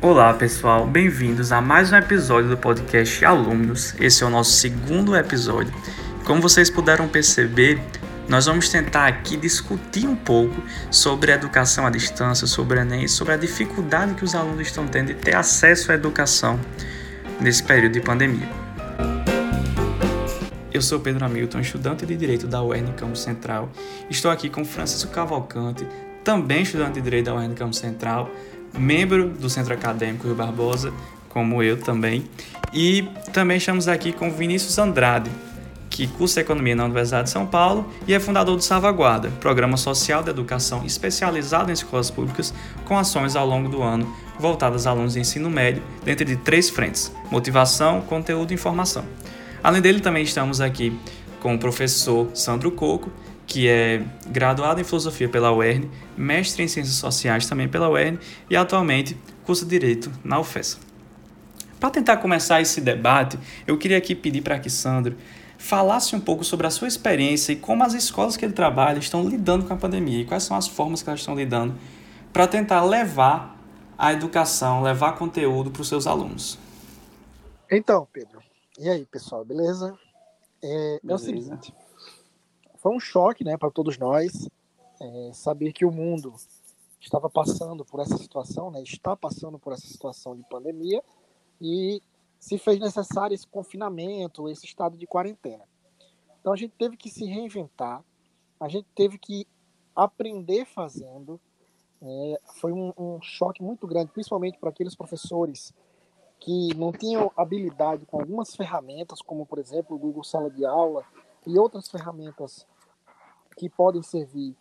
Olá pessoal, bem-vindos a mais um episódio do podcast Alunos. Esse é o nosso segundo episódio. Como vocês puderam perceber, nós vamos tentar aqui discutir um pouco sobre a educação à distância, sobre o Enem, sobre a dificuldade que os alunos estão tendo de ter acesso à educação nesse período de pandemia. Eu sou Pedro Hamilton, estudante de Direito da UERN Campo Central. Estou aqui com Francisco Cavalcante, também estudante de Direito da UERN Campo Central, membro do Centro Acadêmico Rio Barbosa, como eu também. E também estamos aqui com Vinícius Andrade, que cursa Economia na Universidade de São Paulo e é fundador do Salvaguarda, programa social de educação especializado em escolas públicas, com ações ao longo do ano voltadas a alunos de ensino médio, dentro de três frentes: motivação, conteúdo e informação. Além dele, também estamos aqui com o professor Sandro Coco, que é graduado em filosofia pela UERN, mestre em ciências sociais também pela UERN e atualmente cursa direito na UFES. Para tentar começar esse debate, eu queria aqui pedir para que Sandro falasse um pouco sobre a sua experiência e como as escolas que ele trabalha estão lidando com a pandemia e quais são as formas que elas estão lidando para tentar levar a educação, levar conteúdo para os seus alunos. Então, Pedro, e aí, pessoal, beleza? É, beleza. é o seguinte, foi um choque né, para todos nós é, saber que o mundo estava passando por essa situação, né, está passando por essa situação de pandemia e se fez necessário esse confinamento, esse estado de quarentena. Então a gente teve que se reinventar, a gente teve que aprender fazendo. É, foi um, um choque muito grande, principalmente para aqueles professores que não tinham habilidade com algumas ferramentas, como por exemplo o Google Sala de Aula, e outras ferramentas que podem servir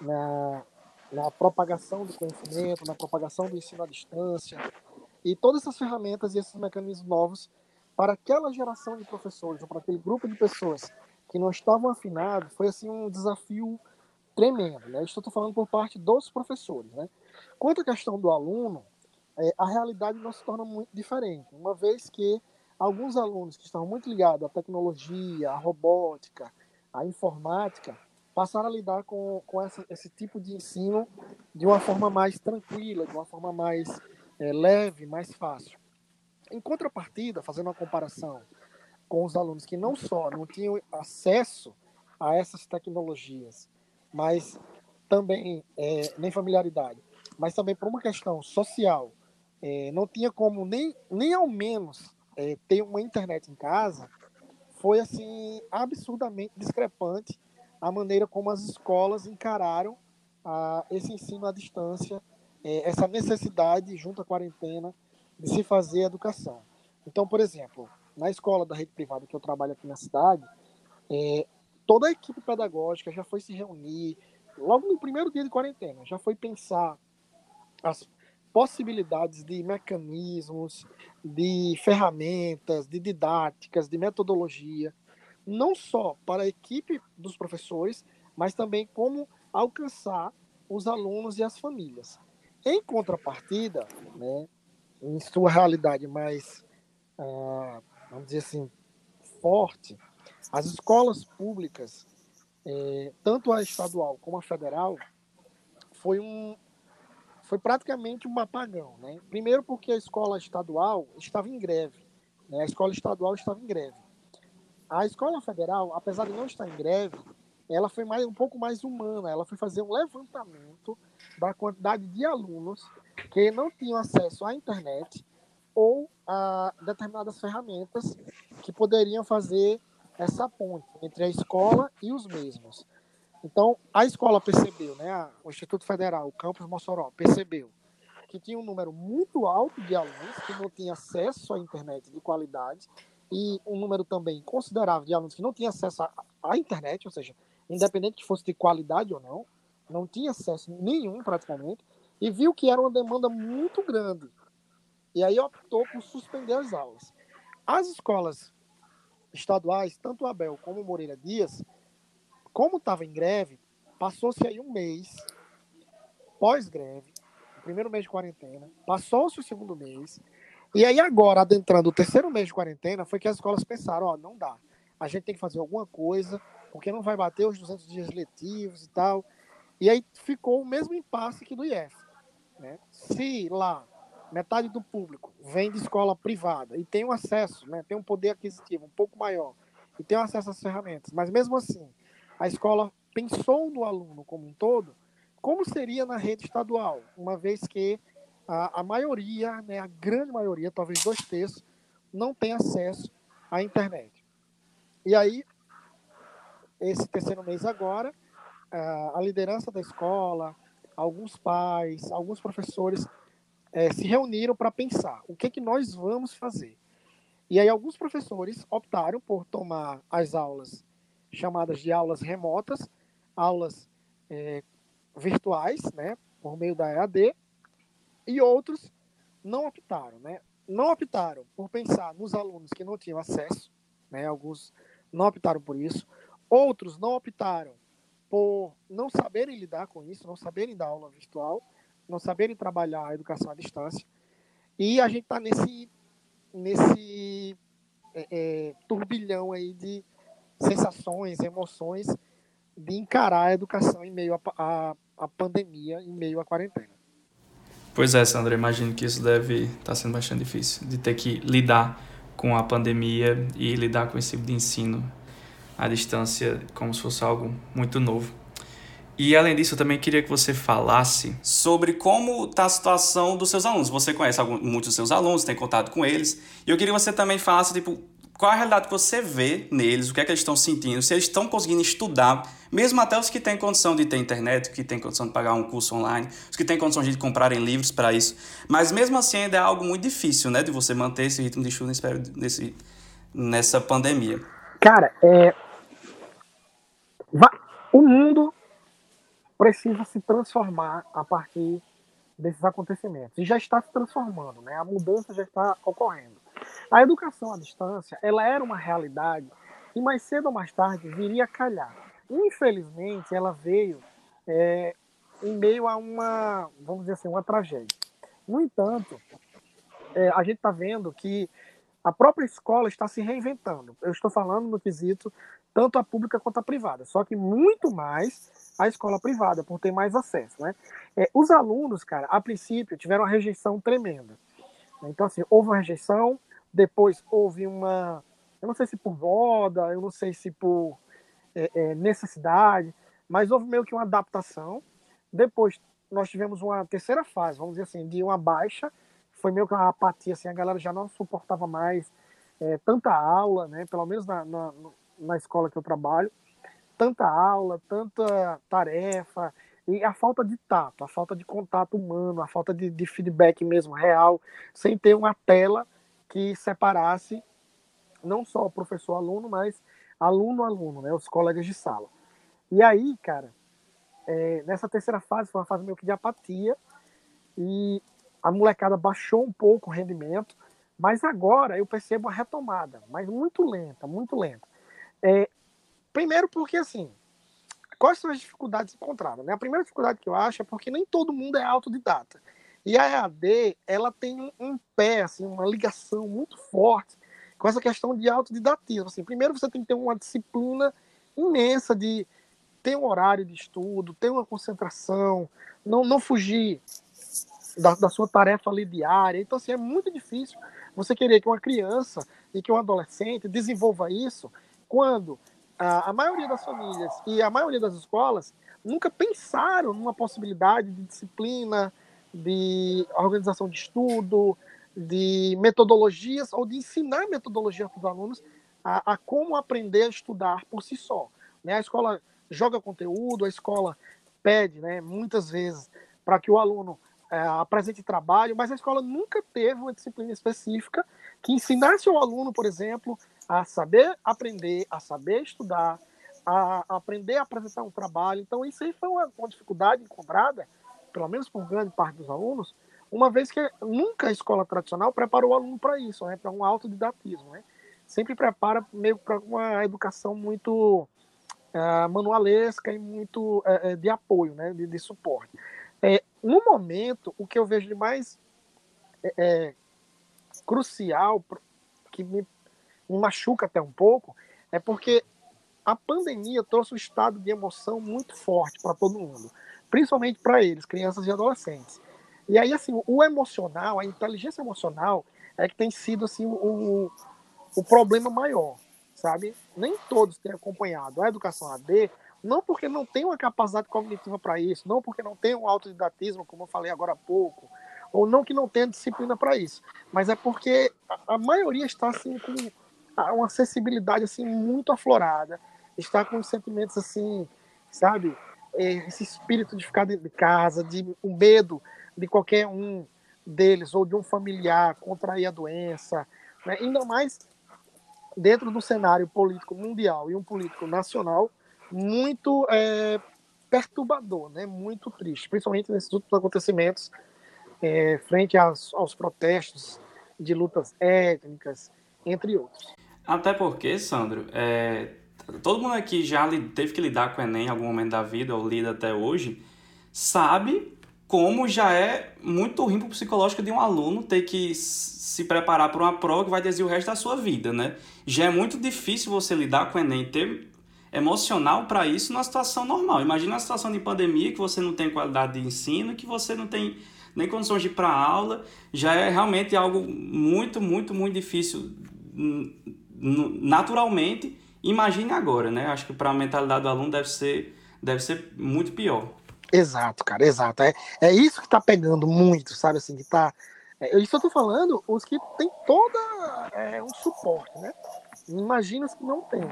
na, na propagação do conhecimento, na propagação do ensino à distância, e todas essas ferramentas e esses mecanismos novos para aquela geração de professores, ou para aquele grupo de pessoas que não estavam afinados, foi assim um desafio tremendo. Né? Estou falando por parte dos professores. Né? Quanto à questão do aluno, é, a realidade não se torna muito diferente, uma vez que alguns alunos que estavam muito ligados à tecnologia, à robótica, à informática, passaram a lidar com, com essa, esse tipo de ensino de uma forma mais tranquila, de uma forma mais é, leve, mais fácil. Em contrapartida, fazendo uma comparação com os alunos que não só não tinham acesso a essas tecnologias, mas também é, nem familiaridade, mas também por uma questão social, é, não tinha como nem, nem ao menos ter uma internet em casa, foi assim absurdamente discrepante a maneira como as escolas encararam a, esse ensino à distância, é, essa necessidade junto à quarentena de se fazer educação. Então, por exemplo, na escola da rede privada que eu trabalho aqui na cidade, é, toda a equipe pedagógica já foi se reunir logo no primeiro dia de quarentena, já foi pensar as possibilidades de mecanismos, de ferramentas, de didáticas, de metodologia, não só para a equipe dos professores, mas também como alcançar os alunos e as famílias. Em contrapartida, né, em sua realidade mais, ah, vamos dizer assim, forte, as escolas públicas, eh, tanto a estadual como a federal, foi um, foi praticamente um apagão. Né? Primeiro porque a escola estadual estava em greve. Né? A escola estadual estava em greve. A escola federal, apesar de não estar em greve, ela foi mais, um pouco mais humana. Ela foi fazer um levantamento da quantidade de alunos que não tinham acesso à internet ou a determinadas ferramentas que poderiam fazer essa ponte entre a escola e os mesmos. Então, a escola percebeu, né, o Instituto Federal, o Campus Mossoró, percebeu que tinha um número muito alto de alunos que não tinham acesso à internet de qualidade e um número também considerável de alunos que não tinham acesso à, internet, ou seja, independente que fosse de qualidade ou não, não tinha acesso nenhum praticamente, e viu que era uma demanda muito grande. E aí optou por suspender as aulas. As escolas estaduais, tanto Abel como Moreira Dias, como estava em greve, passou-se aí um mês pós-greve, primeiro mês de quarentena, passou-se o segundo mês, e aí agora, adentrando o terceiro mês de quarentena, foi que as escolas pensaram, ó, não dá, a gente tem que fazer alguma coisa, porque não vai bater os 200 dias letivos e tal, e aí ficou o mesmo impasse que do IF. Né? Se lá metade do público vem de escola privada e tem um acesso, né, tem um poder aquisitivo um pouco maior e tem um acesso às ferramentas, mas mesmo assim, a escola pensou no aluno como um todo, como seria na rede estadual, uma vez que a, a maioria, né, a grande maioria, talvez dois terços, não tem acesso à internet. E aí, esse terceiro mês agora, a liderança da escola, alguns pais, alguns professores é, se reuniram para pensar o que, que nós vamos fazer. E aí alguns professores optaram por tomar as aulas chamadas de aulas remotas, aulas é, virtuais, né, por meio da EAD, e outros não optaram, né? Não optaram por pensar nos alunos que não tinham acesso, né? Alguns não optaram por isso, outros não optaram por não saberem lidar com isso, não saberem dar aula virtual, não saberem trabalhar a educação à distância. E a gente está nesse, nesse é, é, turbilhão aí de sensações, emoções de encarar a educação em meio à pandemia, em meio à quarentena. Pois é, Sandra, imagino que isso deve estar tá sendo bastante difícil, de ter que lidar com a pandemia e lidar com esse tipo de ensino à distância como se fosse algo muito novo. E além disso, eu também queria que você falasse sobre como está a situação dos seus alunos. Você conhece alguns, muitos dos seus alunos, tem contato com eles. E eu queria que você também falasse, tipo, qual a realidade que você vê neles, o que é que eles estão sentindo, se eles estão conseguindo estudar, mesmo até os que têm condição de ter internet, que têm condição de pagar um curso online, os que têm condição de comprarem livros para isso. Mas mesmo assim ainda é algo muito difícil, né, de você manter esse ritmo de estudo nesse, nessa pandemia. Cara, é... o mundo precisa se transformar a partir desses acontecimentos. E já está se transformando, né? A mudança já está ocorrendo. A educação à distância, ela era uma realidade e mais cedo ou mais tarde viria a calhar. Infelizmente, ela veio é, em meio a uma, vamos dizer assim, uma tragédia. No entanto, é, a gente está vendo que a própria escola está se reinventando. Eu estou falando no quesito tanto a pública quanto a privada, só que muito mais a escola privada, por ter mais acesso. Né? É, os alunos, cara, a princípio tiveram uma rejeição tremenda. Então, assim, houve uma rejeição, depois houve uma, eu não sei se por moda, eu não sei se por é, é, necessidade, mas houve meio que uma adaptação. Depois nós tivemos uma terceira fase, vamos dizer assim, de uma baixa, foi meio que uma apatia, assim, a galera já não suportava mais é, tanta aula, né, pelo menos na, na, na escola que eu trabalho, tanta aula, tanta tarefa, e a falta de tato, a falta de contato humano, a falta de, de feedback mesmo real, sem ter uma tela que separasse não só professor-aluno, mas aluno-aluno, né, os colegas de sala. E aí, cara, é, nessa terceira fase foi uma fase meio que de apatia e a molecada baixou um pouco o rendimento, mas agora eu percebo a retomada, mas muito lenta, muito lenta. É, primeiro porque, assim, quais são as dificuldades encontradas? Né? A primeira dificuldade que eu acho é porque nem todo mundo é autodidata. E a EAD, ela tem um pé, assim, uma ligação muito forte com essa questão de autodidatismo. Assim, primeiro você tem que ter uma disciplina imensa de ter um horário de estudo, ter uma concentração, não, não fugir da, da sua tarefa ali diária. Então, assim, é muito difícil você querer que uma criança e que um adolescente desenvolva isso quando a, a maioria das famílias e a maioria das escolas nunca pensaram numa possibilidade de disciplina, de organização de estudo, de metodologias ou de ensinar metodologias para os alunos a, a, como aprender a estudar por si só. Né? A escola joga conteúdo, a escola pede, né, muitas vezes, para que o aluno é, apresente trabalho, mas a escola nunca teve uma disciplina específica que ensinasse o aluno, por exemplo, a saber aprender, a saber estudar, a aprender a apresentar um trabalho. Então, isso aí foi uma, uma dificuldade encontrada, pelo menos por grande parte dos alunos, uma vez que nunca a escola tradicional preparou o aluno para isso, né, para um autodidatismo. Né? Sempre prepara meio para uma educação muito uh, manualesca e muito uh, de apoio, né, de, de suporte. É, no momento, o que eu vejo de mais é, crucial, que me me machuca até um pouco, é porque a pandemia trouxe um estado de emoção muito forte para todo mundo, principalmente para eles, crianças e adolescentes. E aí, assim, o emocional, a inteligência emocional é que tem sido, assim, o, o problema maior, sabe? Nem todos têm acompanhado a educação AD, não porque não tem uma capacidade cognitiva para isso, não porque não tem um autodidatismo, como eu falei agora há pouco, ou não que não tenha disciplina para isso, mas é porque a, a maioria está, assim, com uma acessibilidade, assim, muito aflorada, está com sentimentos, assim, sabe? Esse espírito de ficar dentro de casa, de um medo de qualquer um deles ou de um familiar contrair a doença, né? ainda mais dentro do cenário político mundial e um político nacional muito é, perturbador, né? muito triste, principalmente nesses últimos acontecimentos é, frente aos, aos protestos de lutas étnicas, entre outros. Até porque, Sandro, é, todo mundo aqui já teve que lidar com o Enem em algum momento da vida, ou lida até hoje, sabe como já é muito ruim para o psicológico de um aluno ter que se preparar para uma prova que vai dizer o resto da sua vida, né? Já é muito difícil você lidar com o Enem, ter emocional para isso numa situação normal. Imagina uma situação de pandemia que você não tem qualidade de ensino, que você não tem nem condições de ir para aula, já é realmente algo muito, muito, muito difícil naturalmente Imagine agora, né? Acho que para a mentalidade do aluno deve ser, deve ser muito pior. Exato, cara, exato. É, é isso que está pegando muito, sabe? Assim, que tá. É, isso eu tô falando, os que tem toda é, um suporte, né? Imagina os que não tem.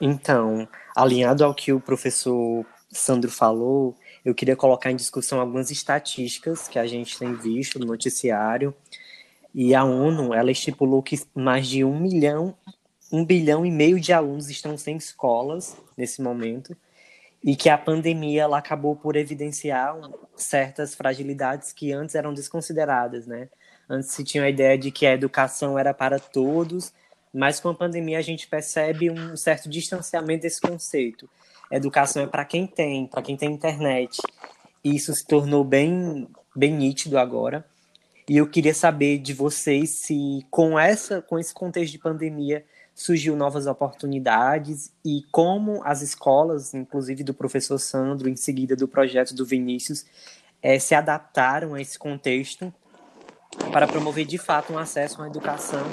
Então, alinhado ao que o professor Sandro falou, eu queria colocar em discussão algumas estatísticas que a gente tem visto no noticiário. E a ONU, ela estipulou que mais de um milhão um bilhão e meio de alunos estão sem escolas nesse momento e que a pandemia ela acabou por evidenciar certas fragilidades que antes eram desconsideradas, né? Antes se tinha a ideia de que a educação era para todos, mas com a pandemia a gente percebe um certo distanciamento desse conceito. A educação é para quem tem, para quem tem internet. E isso se tornou bem, bem nítido agora. E eu queria saber de vocês se com essa, com esse contexto de pandemia, surgiu novas oportunidades e como as escolas, inclusive do professor Sandro, em seguida do projeto do Vinícius, é, se adaptaram a esse contexto para promover de fato um acesso à educação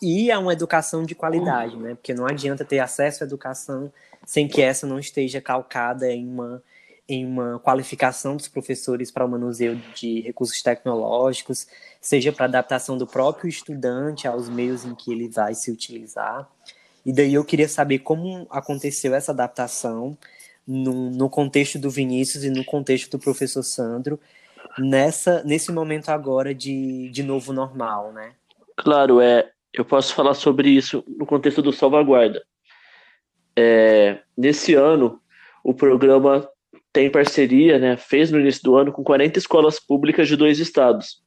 e a uma educação de qualidade, né? Porque não adianta ter acesso à educação sem que essa não esteja calcada em uma em uma qualificação dos professores para o manuseio de recursos tecnológicos, seja para adaptação do próprio estudante aos meios em que ele vai se utilizar. E daí eu queria saber como aconteceu essa adaptação no, no contexto do Vinícius e no contexto do professor Sandro, nessa nesse momento agora de, de novo normal, né? Claro, é, eu posso falar sobre isso no contexto do salvaguarda. É, nesse ano, o programa tem parceria, né, fez no início do ano com 40 escolas públicas de dois estados.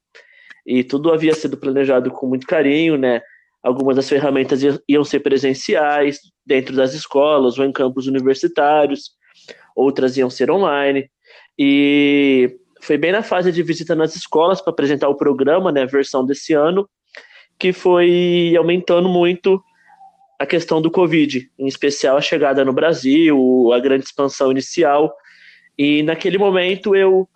E tudo havia sido planejado com muito carinho, né? Algumas das ferramentas iam ser presenciais dentro das escolas ou em campos universitários, outras iam ser online. E foi bem na fase de visita nas escolas para apresentar o programa, né, versão desse ano, que foi aumentando muito a questão do Covid, em especial a chegada no Brasil, a grande expansão inicial e naquele momento eu,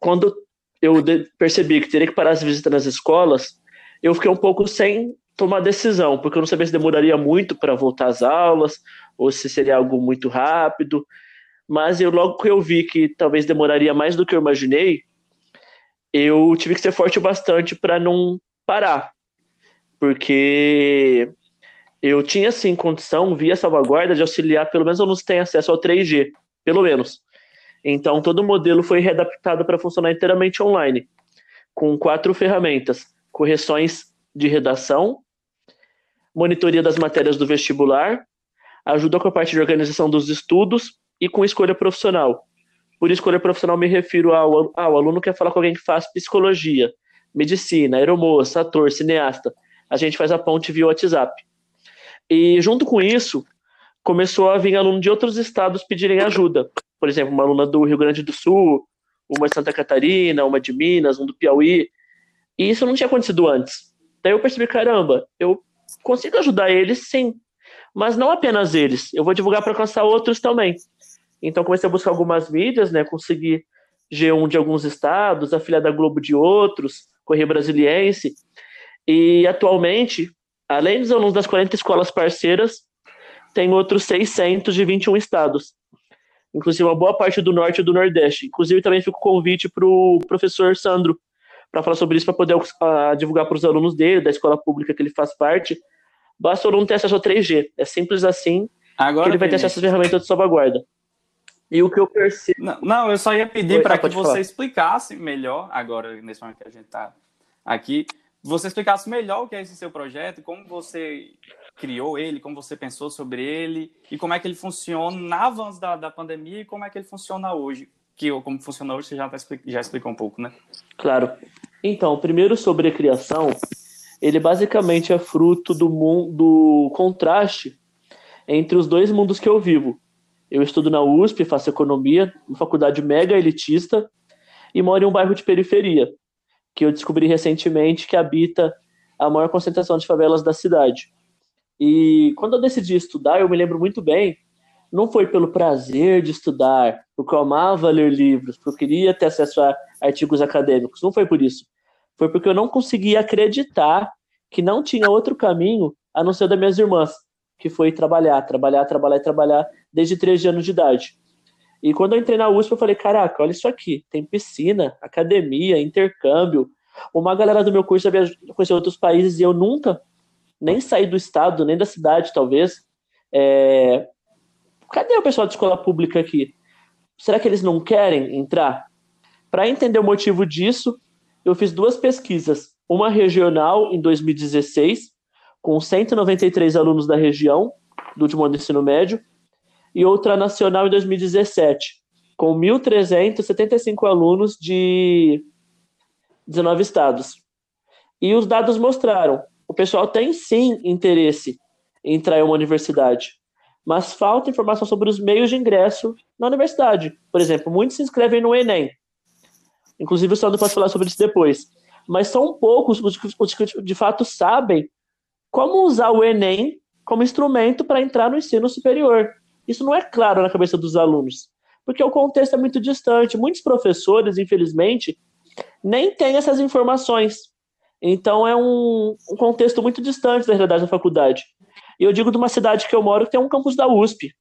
quando eu percebi que teria que parar as visitas nas escolas, eu fiquei um pouco sem tomar decisão, porque eu não sabia se demoraria muito para voltar às aulas ou se seria algo muito rápido. Mas eu logo que eu vi que talvez demoraria mais do que eu imaginei, eu tive que ser forte bastante para não parar. Porque eu tinha sim condição, via salvaguarda, de auxiliar pelo menos alunos que têm acesso ao 3G pelo menos. Então, todo o modelo foi readaptado para funcionar inteiramente online, com quatro ferramentas: correções de redação, monitoria das matérias do vestibular, ajuda com a parte de organização dos estudos e com escolha profissional. Por escolha profissional, me refiro ao, ao aluno que quer falar com alguém que faz psicologia, medicina, aeromoça, ator, cineasta. A gente faz a ponte via WhatsApp. E junto com isso, começou a vir aluno de outros estados pedirem ajuda. Por exemplo, uma aluna do Rio Grande do Sul, uma de Santa Catarina, uma de Minas, um do Piauí. E isso não tinha acontecido antes. Daí eu percebi, caramba, eu consigo ajudar eles sim, mas não apenas eles. Eu vou divulgar para alcançar outros também. Então comecei a buscar algumas mídias, né, consegui G1 de alguns estados, afiliada à Globo de outros, Correio Brasiliense. E atualmente, além dos alunos das 40 escolas parceiras, tem outros 600 de 21 estados. Inclusive uma boa parte do norte e do nordeste. Inclusive também fica o convite para o professor Sandro para falar sobre isso, para poder uh, divulgar para os alunos dele, da escola pública que ele faz parte. Basta o aluno ter acesso ao 3G. É simples assim Agora, que ele vai ter acesso às ferramentas de salvaguarda. E o que eu percebo. Não, não eu só ia pedir para que você falar. explicasse melhor, agora, nesse momento que a gente está aqui, você explicasse melhor o que é esse seu projeto, como você criou ele, como você pensou sobre ele e como é que ele funciona na avanço da, da pandemia e como é que ele funciona hoje. Que como funciona hoje você já, tá, já explicou um pouco, né? Claro. Então, primeiro sobre a criação, ele basicamente é fruto do, mundo, do contraste entre os dois mundos que eu vivo, eu estudo na USP, faço economia, uma faculdade mega elitista, e moro em um bairro de periferia, que eu descobri recentemente que habita a maior concentração de favelas da cidade. E quando eu decidi estudar, eu me lembro muito bem, não foi pelo prazer de estudar, porque eu amava ler livros, porque eu queria ter acesso a artigos acadêmicos, não foi por isso. Foi porque eu não conseguia acreditar que não tinha outro caminho a não ser das minhas irmãs, que foi trabalhar, trabalhar, trabalhar, trabalhar desde 13 anos de idade. E quando eu entrei na USP, eu falei: caraca, olha isso aqui: tem piscina, academia, intercâmbio. Uma galera do meu curso já conheceu outros países e eu nunca nem saí do estado, nem da cidade, talvez. É... Cadê o pessoal de escola pública aqui? Será que eles não querem entrar? Para entender o motivo disso, eu fiz duas pesquisas. Uma regional em 2016, com 193 alunos da região, do último ano do ensino médio, e outra nacional em 2017, com 1.375 alunos de 19 estados. E os dados mostraram, o pessoal tem sim interesse em entrar em uma universidade, mas falta informação sobre os meios de ingresso na universidade. Por exemplo, muitos se inscrevem no Enem. Inclusive o Sandro pode falar sobre isso depois. Mas são poucos os que de fato sabem como usar o Enem como instrumento para entrar no ensino superior. Isso não é claro na cabeça dos alunos, porque o contexto é muito distante. Muitos professores, infelizmente, nem têm essas informações. Então é um, um contexto muito distante da realidade da faculdade. E eu digo de uma cidade que eu moro que tem um campus da USP.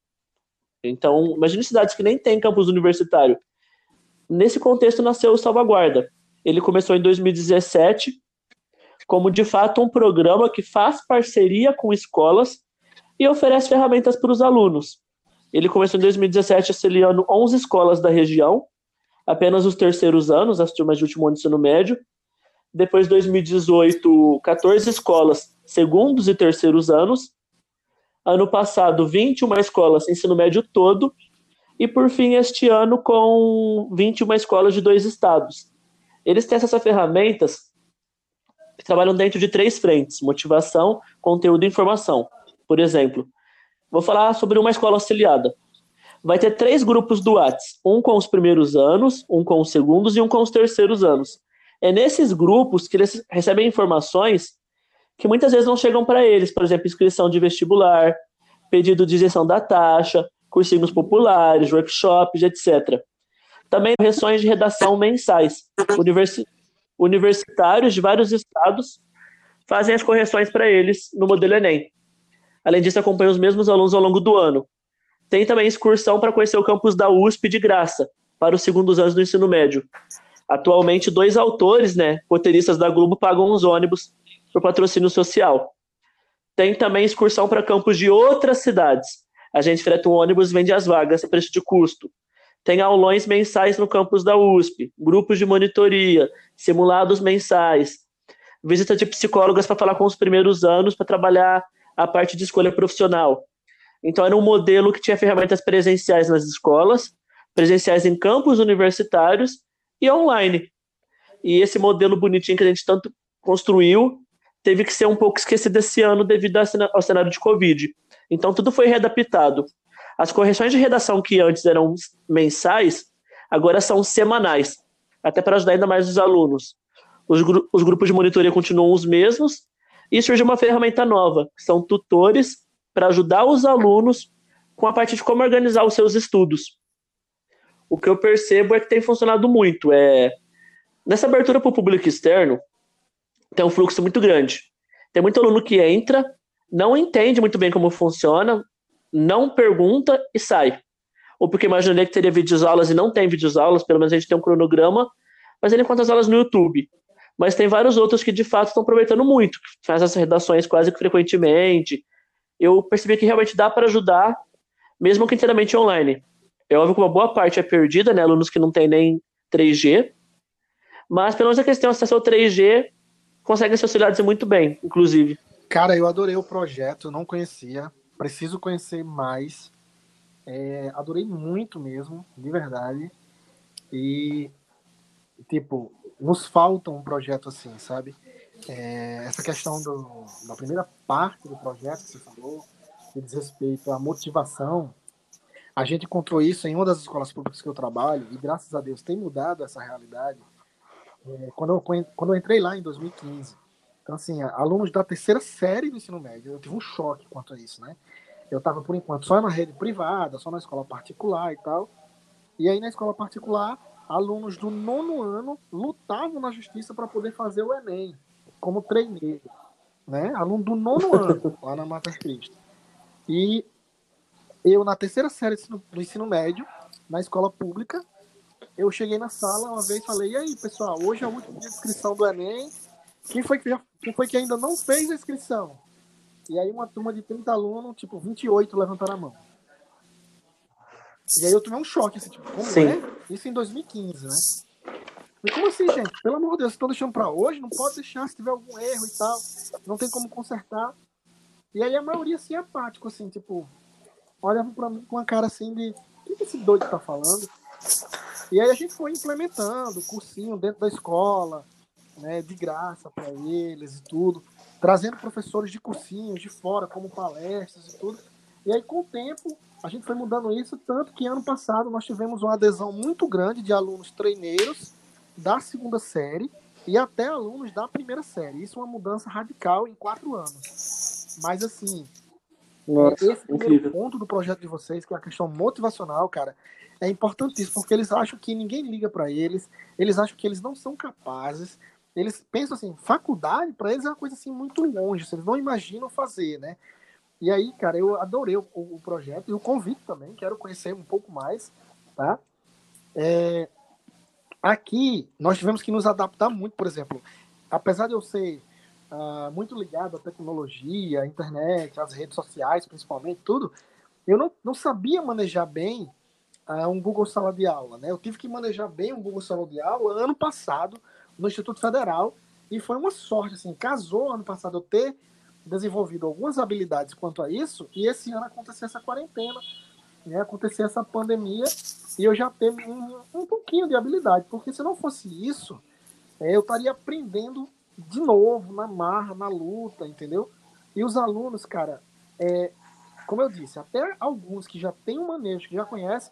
Então, imagine cidades que nem têm campus universitário. Nesse contexto nasceu o Salvaguarda. Ele começou em 2017 como de fato um programa que faz parceria com escolas e oferece ferramentas para os alunos. Ele começou em 2017 auxiliando 11 escolas da região, apenas os terceiros anos, as turmas de último ano de ensino médio. Depois, 2018, 14 escolas, segundos e terceiros anos. Ano passado, 21 escolas, ensino médio todo. E, por fim, este ano, com 21 escolas de dois estados. Eles têm essas ferramentas que trabalham dentro de três frentes: motivação, conteúdo e informação. Por exemplo, Vou falar sobre uma escola auxiliada. Vai ter três grupos do Whats, um com os primeiros anos, um com os segundos e um com os terceiros anos. É nesses grupos que eles recebem informações que muitas vezes não chegam para eles, por exemplo, inscrição de vestibular, pedido de isenção da taxa, cursinhos populares, workshops, etc. Também correções de redação mensais. Universi universitários de vários estados fazem as correções para eles no modelo Enem. Além disso, acompanha os mesmos alunos ao longo do ano. Tem também excursão para conhecer o campus da USP de graça, para os segundos anos do ensino médio. Atualmente, dois autores, né, roteiristas da Globo, pagam os ônibus por patrocínio social. Tem também excursão para campos de outras cidades. A gente freta um ônibus vende as vagas a preço de custo. Tem aulões mensais no campus da USP, grupos de monitoria, simulados mensais, visita de psicólogas para falar com os primeiros anos para trabalhar a parte de escolha profissional. Então, era um modelo que tinha ferramentas presenciais nas escolas, presenciais em campos universitários e online. E esse modelo bonitinho que a gente tanto construiu teve que ser um pouco esquecido esse ano devido ao cenário de Covid. Então, tudo foi readaptado. As correções de redação que antes eram mensais, agora são semanais, até para ajudar ainda mais os alunos. Os, gru os grupos de monitoria continuam os mesmos, e surge uma ferramenta nova, que são tutores para ajudar os alunos com a parte de como organizar os seus estudos. O que eu percebo é que tem funcionado muito. É, nessa abertura para o público externo, tem um fluxo muito grande. Tem muito aluno que entra, não entende muito bem como funciona, não pergunta e sai. Ou porque imaginaria que teria vídeos aulas e não tem vídeos aulas, pelo menos a gente tem um cronograma, mas ele encontra as aulas no YouTube. Mas tem vários outros que de fato estão aproveitando muito, que faz essas redações quase que frequentemente. Eu percebi que realmente dá para ajudar, mesmo que inteiramente online. É óbvio que uma boa parte é perdida, né? Alunos que não têm nem 3G. Mas pelo menos a questão acesso ao 3G conseguem se auxiliar muito bem, inclusive. Cara, eu adorei o projeto, não conhecia. Preciso conhecer mais. É, adorei muito mesmo, de verdade. E, tipo, nos falta um projeto assim, sabe? É, essa questão do, da primeira parte do projeto que você falou, que diz respeito à motivação, a gente encontrou isso em uma das escolas públicas que eu trabalho, e graças a Deus tem mudado essa realidade. É, quando, eu, quando eu entrei lá em 2015, então, assim, alunos da terceira série do ensino médio, eu tive um choque quanto a isso, né? Eu estava, por enquanto, só na rede privada, só na escola particular e tal. E aí, na escola particular, alunos do nono ano lutavam na justiça para poder fazer o Enem, como treineiro. Né? Aluno do nono ano, lá na Mater Cristo. E eu, na terceira série do ensino médio, na escola pública, eu cheguei na sala uma vez e falei: e aí, pessoal, hoje é o último dia de inscrição do Enem. Quem foi que, já, quem foi que ainda não fez a inscrição? E aí, uma turma de 30 alunos, tipo, 28 levantaram a mão. E aí eu tomei um choque, assim, tipo, como Sim. é? Isso em 2015, né? E como assim, gente? Pelo amor de Deus, estão deixando para hoje? Não pode deixar se tiver algum erro e tal. Não tem como consertar. E aí a maioria, assim, é apático, assim, tipo, olhava para mim com uma cara assim de o que esse doido tá falando? E aí a gente foi implementando cursinho dentro da escola, né, de graça para eles e tudo, trazendo professores de cursinhos de fora, como palestras e tudo. E aí, com o tempo, a gente foi mudando isso, tanto que ano passado nós tivemos uma adesão muito grande de alunos treineiros da segunda série e até alunos da primeira série. Isso é uma mudança radical em quatro anos. Mas, assim, nossa, esse primeiro ponto do projeto de vocês, que é a questão motivacional, cara, é importantíssimo, porque eles acham que ninguém liga para eles, eles acham que eles não são capazes, eles pensam assim, faculdade para eles é uma coisa assim muito longe, eles não imaginam fazer, né? E aí, cara, eu adorei o, o projeto e o convite também, quero conhecer um pouco mais, tá? É, aqui, nós tivemos que nos adaptar muito, por exemplo, apesar de eu ser uh, muito ligado à tecnologia, à internet, às redes sociais, principalmente, tudo, eu não, não sabia manejar bem uh, um Google Sala de Aula. Né? Eu tive que manejar bem um Google Sala de Aula ano passado no Instituto Federal e foi uma sorte, assim, casou ano passado eu ter desenvolvido algumas habilidades quanto a isso e esse ano aconteceu essa quarentena, né? aconteceu essa pandemia e eu já tenho um, um pouquinho de habilidade, porque se não fosse isso, é, eu estaria aprendendo de novo, na marra, na luta, entendeu? E os alunos, cara, é, como eu disse, até alguns que já têm um manejo, que já conhecem,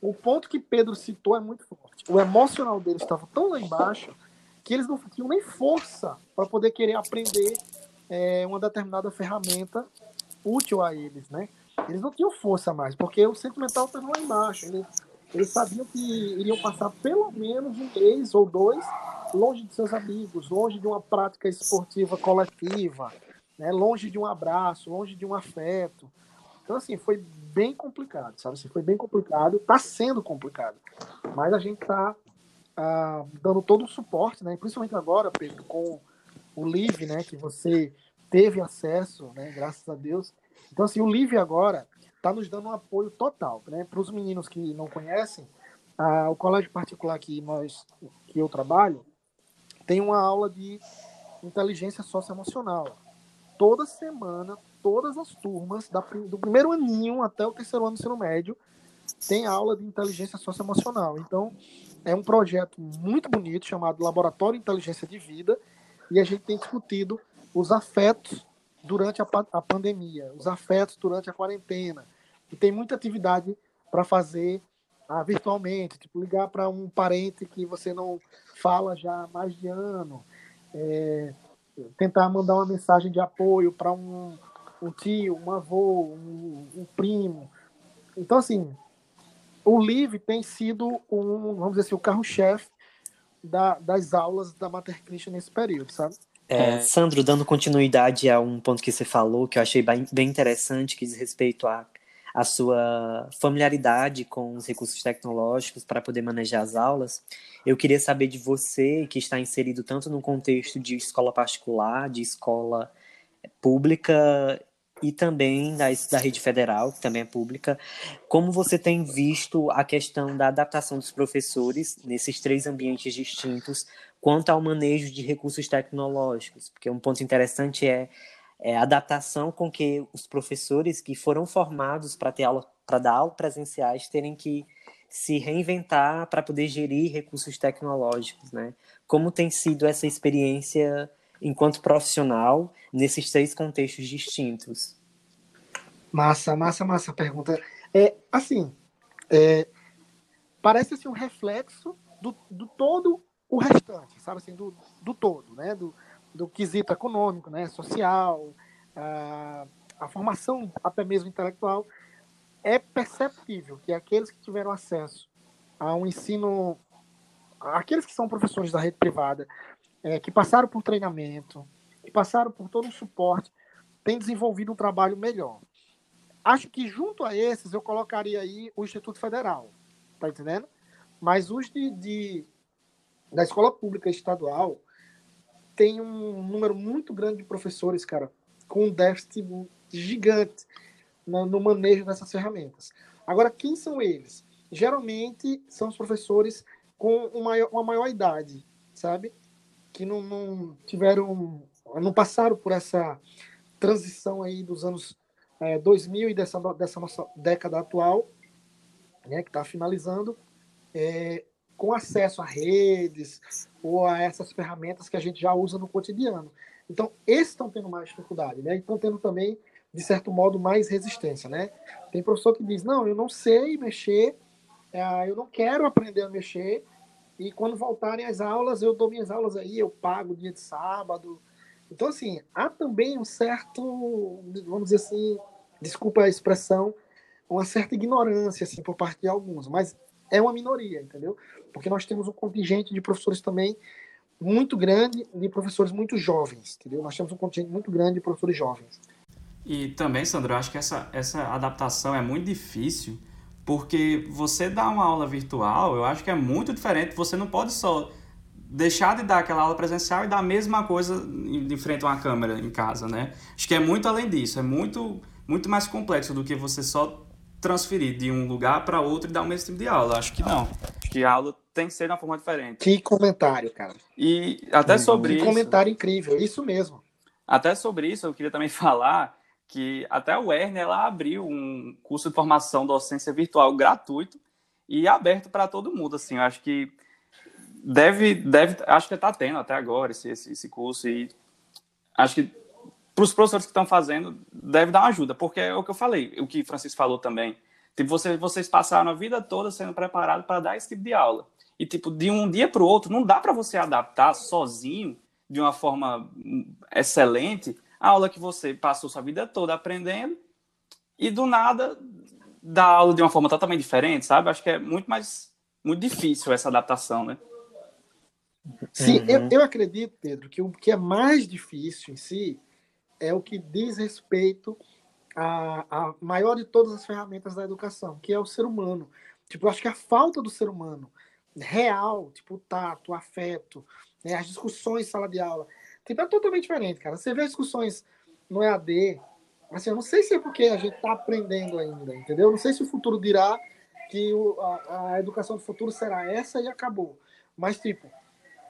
o ponto que Pedro citou é muito forte. O emocional deles estava tão lá embaixo que eles não tinham nem força para poder querer aprender é, uma determinada ferramenta útil a eles, né? Eles não tinham força mais, porque o sentimental estava lá embaixo. Eles sabiam que iriam passar pelo menos um mês ou dois longe de seus amigos, longe de uma prática esportiva coletiva, né? longe de um abraço, longe de um afeto. Então, assim, foi bem complicado, sabe? Assim, foi bem complicado, está sendo complicado. Mas a gente está ah, dando todo o suporte, né? Principalmente agora, Pedro, com o Live, né? Que você teve acesso, né? Graças a Deus. Então, assim, o Live agora está nos dando um apoio total, né? Para os meninos que não conhecem, o colégio particular que nós que eu trabalho, tem uma aula de inteligência socioemocional. Toda semana, todas as turmas, do primeiro aninho até o terceiro ano do ensino médio, tem aula de inteligência socioemocional. Então, é um projeto muito bonito chamado Laboratório Inteligência de Vida, e a gente tem discutido os afetos durante a, a pandemia, os afetos durante a quarentena. E tem muita atividade para fazer ah, virtualmente, tipo ligar para um parente que você não fala já há mais de ano, é, tentar mandar uma mensagem de apoio para um, um, tio, um avô, um, um, primo. Então, assim, o Live tem sido um, vamos dizer assim, o carro-chefe da, das aulas da Mater Christian nesse período, sabe? É, Sandro, dando continuidade a um ponto que você falou, que eu achei bem, interessante, que diz respeito à a, sua familiaridade com os recursos tecnológicos para poder manejar as aulas, eu queria saber de você, que está inserido tanto no contexto de escola particular, de escola pública e também da, da rede federal, que também é pública, como você tem visto a questão da adaptação dos professores nesses três ambientes distintos quanto ao manejo de recursos tecnológicos? Porque um ponto interessante é, é a adaptação com que os professores que foram formados para ter aula para dar aula presenciais terem que se reinventar para poder gerir recursos tecnológicos, né? Como tem sido essa experiência enquanto profissional nesses três contextos distintos? Massa, massa, massa pergunta. É assim, é, parece assim um reflexo do, do todo o restante, sabe assim, do, do todo, né? Do, do quesito econômico, né? Social, a, a formação até mesmo intelectual. É perceptível que aqueles que tiveram acesso a um ensino, aqueles que são professores da rede privada, é, que passaram por treinamento, que passaram por todo o suporte, têm desenvolvido um trabalho melhor. Acho que junto a esses eu colocaria aí o Instituto Federal, tá entendendo? Mas os de, de da escola pública estadual tem um número muito grande de professores, cara, com um déficit gigante no, no manejo dessas ferramentas. Agora, quem são eles? Geralmente são os professores com uma uma maior idade, sabe? que não, não tiveram, não passaram por essa transição aí dos anos é, 2000 e dessa, dessa nossa década atual, né, que está finalizando, é, com acesso a redes ou a essas ferramentas que a gente já usa no cotidiano. Então, esses estão tendo mais dificuldade, né? E estão tendo também, de certo modo, mais resistência, né? Tem professor que diz, não, eu não sei mexer, é, eu não quero aprender a mexer, e quando voltarem as aulas, eu dou minhas aulas aí, eu pago dia de sábado. Então, assim, há também um certo, vamos dizer assim, desculpa a expressão, uma certa ignorância, assim, por parte de alguns. Mas é uma minoria, entendeu? Porque nós temos um contingente de professores também muito grande, de professores muito jovens, entendeu? Nós temos um contingente muito grande de professores jovens. E também, Sandro, eu acho que essa, essa adaptação é muito difícil, porque você dá uma aula virtual, eu acho que é muito diferente. Você não pode só deixar de dar aquela aula presencial e dar a mesma coisa em frente a uma câmera em casa, né? Acho que é muito além disso, é muito, muito mais complexo do que você só transferir de um lugar para outro e dar o mesmo tipo de aula. Acho que não. Acho que a aula tem que ser de uma forma diferente. Que comentário, cara. E até sobre que isso. comentário incrível, isso mesmo. Até sobre isso, eu queria também falar que até o Werner ela abriu um curso de formação docência virtual gratuito e aberto para todo mundo. Assim, eu acho que deve, deve, acho que está tendo até agora esse, esse, esse, curso e acho que para os professores que estão fazendo deve dar uma ajuda, porque é o que eu falei, o que o Francisco falou também. Tipo, vocês, vocês passaram a vida toda sendo preparados para dar esse tipo de aula. E, tipo, de um dia para o outro, não dá para você adaptar sozinho, de uma forma excelente, a aula que você passou sua vida toda aprendendo e do nada dar aula de uma forma totalmente diferente, sabe? Acho que é muito mais muito difícil essa adaptação, né? Sim, uhum. eu, eu acredito, Pedro, que o que é mais difícil em si é o que diz respeito à, à maior de todas as ferramentas da educação, que é o ser humano. Tipo, eu acho que a falta do ser humano real, tipo o tato, o afeto, né, as discussões em sala de aula, Tipo, é totalmente diferente, cara. Você vê discussões no EAD, assim, eu não sei se é porque a gente está aprendendo ainda, entendeu? Não sei se o futuro dirá que o, a, a educação do futuro será essa e acabou. Mas, tipo,